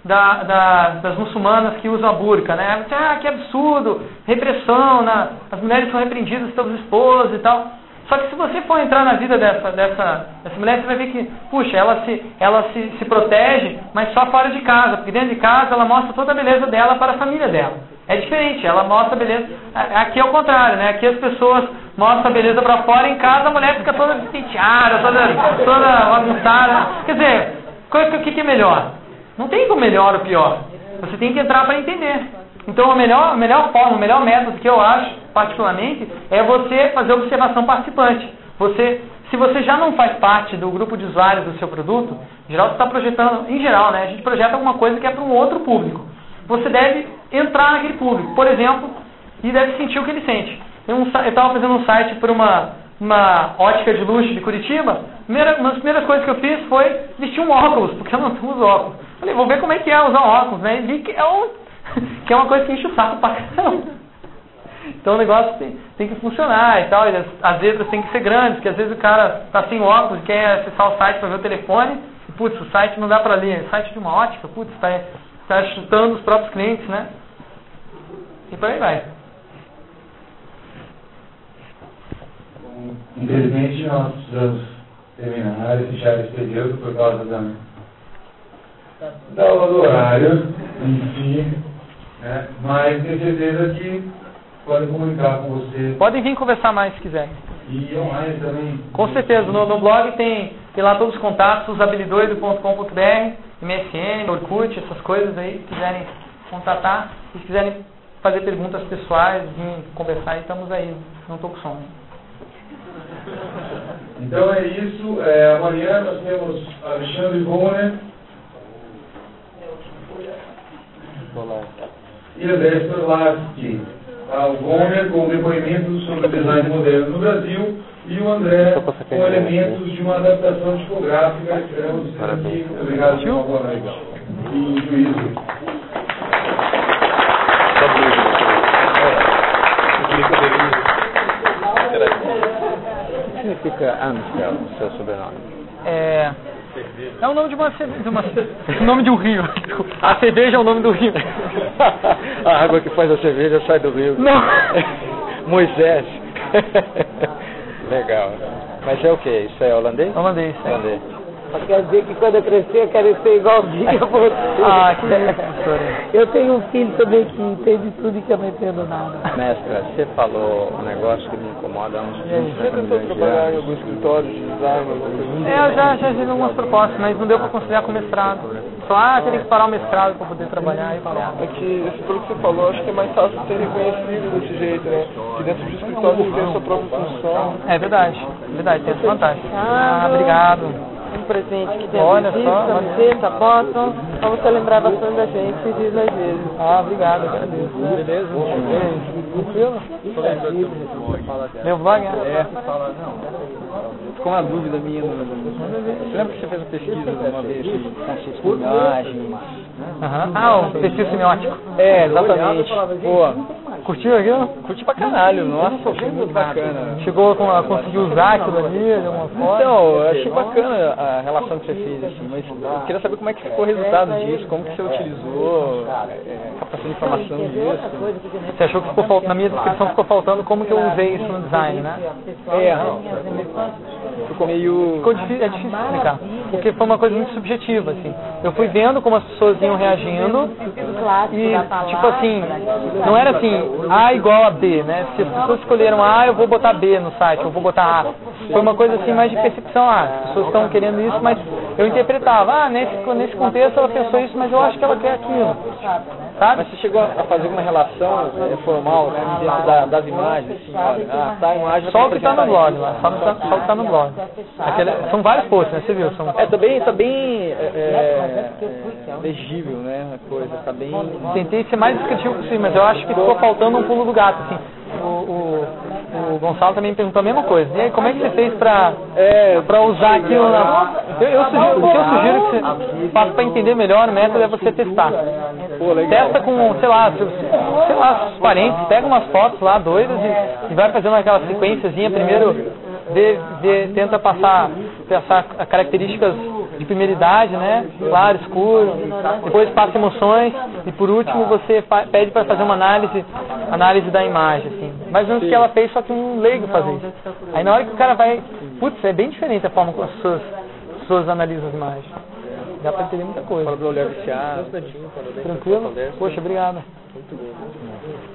da, da, das muçulmanas que usam a burca, né? Ah, que absurdo, repressão, né? as mulheres são repreendidas pelos esposos e tal. Só que se você for entrar na vida dessa, dessa, dessa mulher, você vai ver que, puxa, ela, se, ela se, se protege, mas só fora de casa, porque dentro de casa ela mostra toda a beleza dela para a família dela. É diferente, ela mostra a beleza. Aqui é o contrário, né? Aqui as pessoas mostram a beleza para fora, em casa a mulher fica toda penteada, toda, toda bagunçada. Quer dizer, o que, que é melhor? Não tem como melhor ou pior. Você tem que entrar para entender. Então a melhor, a melhor forma, o melhor método que eu acho, particularmente, é você fazer observação participante. Você, se você já não faz parte do grupo de usuários do seu produto, em geral você está projetando, em geral, né? A gente projeta alguma coisa que é para um outro público. Você deve entrar naquele público, por exemplo, e deve sentir o que ele sente. Eu estava fazendo um site para uma, uma ótica de luxo de Curitiba. Primeira, uma das primeiras coisas que eu fiz foi vestir um óculos, porque eu não uso óculos. Falei, vou ver como é que é usar óculos, né? E vi que é um que é uma coisa que enche o saco pra caramba. Então o negócio tem, tem que funcionar e tal. E as, as letras têm que ser grandes, porque às vezes o cara tá sem óculos e quer acessar o site para ver o telefone, e putz, o site não dá para ler. O site de uma ótica, putz, está tá chutando os próprios clientes, né? E por aí vai. Infelizmente nós precisamos terminar e fechar esse período por causa da, da aula do horário si. Né? Mas tenho certeza que podem comunicar com você. Podem vir conversar mais se quiserem. E online também. Com certeza, no, no blog tem, tem lá todos os contatos, habilidoido.com.br, MSN, Orkut, essas coisas aí, se quiserem contatar, se quiserem fazer perguntas pessoais, vir conversar, estamos aí, não estou com sono. Então é isso, é, amanhã nós temos Alexandre Bonner. E André Storlaski. Tá? O Gomer com depoimentos sobre o design moderno no Brasil e o André com elementos de uma adaptação tipográfica. Esperamos aqui. Obrigado, senhor. Boa noite. E juízo. O que significa Amstel, seu sobrenome? É. É o nome de uma, uma o nome de um rio. A cerveja é o nome do rio. a água que faz a cerveja sai do rio. Não. Moisés. Legal. Mas é o que? Isso é holandês? Holandês. Holandês. Quer dizer que quando eu crescer eu quero ser igualzinho a você. Ah, que. Eu tenho um filho também que entende tudo e que eu não entendo nada. Mestra, você falou um negócio que me incomoda há uns 30 Você tentou trabalhar em algum escritório de design? É, eu já, já tive algumas propostas, mas não deu para conciliar com o mestrado. Só, ah, teria que parar o mestrado para poder trabalhar e falar. É que, pelo que você falou, acho que é mais fácil ser reconhecido desse jeito, né? Que dentro do escritório você tem a sua própria função. É verdade, verdade, tem essa vantagem. Ah, obrigado um presente que tem Olha visita, só, camiseta, bottom, pra você lembrar bastante da gente e diz às vezes. Ah, obrigado, agradeço. Beleza? Tranquilo? Meu vlog? É, fala, não. Ficou uma dúvida minha. No, você lembra que você fez uma pesquisa uma vez de conceitos de imagens? Uhum. Ah, o perfil semiótico. É, exatamente. Pô, curtiu aquilo? Curti pra caralho, nossa, achei muito bacana. Chegou a conseguir usar aquilo ali de alguma forma? Então, eu achei bacana a relação que você fez, assim, mas eu queria saber como é que ficou o resultado disso, como que você utilizou, é, captação de informação disso. Você achou que ficou faltando, na minha descrição ficou faltando como que eu usei isso no design, né? É, ficou meio... Ficou difícil, é difícil explicar, porque foi uma coisa muito subjetiva, assim. Eu fui vendo como as pessoas iam reagindo e, tipo assim, não era assim, A igual a B, né? Se as pessoas escolheram A, eu vou botar B no site, eu vou botar A. Foi uma coisa assim mais de percepção, ah, as pessoas estão querendo isso, mas eu interpretava, ah, nesse, nesse contexto ela pensou isso, mas eu acho que ela quer aquilo. Sabe? Mas você chegou a fazer uma relação é, formal né, dentro da, das imagens, assim, olha, ah, tá a imagem Só o que está no blog lá, só, tá, só o que está no blog. Aquele, são vários posts, né? Você viu? São... É, tá bem, tá bem é, é, legível, né? A coisa, tá bem. Tentei ser mais descritivo possível, mas eu acho que ficou faltando um pulo do gato, assim. O, o, o Gonçalo também perguntou a mesma coisa. E aí, como é que você fez pra, é, pra usar aquilo na. Eu, eu sugiro, o que eu sugiro que você faça pra entender melhor o método é você testar com, sei lá, seus, sei lá, seus parentes, pega umas fotos lá doidas e, e vai fazendo aquela sequenciazinha primeiro, de, de, tenta passar, passar características de primeira idade, né? Claro, escuro, depois passa emoções e por último você pede para fazer uma análise, análise da imagem, assim. Mais ou menos o que ela fez, só que um leigo fazer isso. Aí na hora que o cara vai, putz, é bem diferente a forma como as pessoas, as pessoas analisam as imagens dá para entender muita coisa. Para olhar o teatro. Tranquilo? Poxa, obrigado. Muito bom.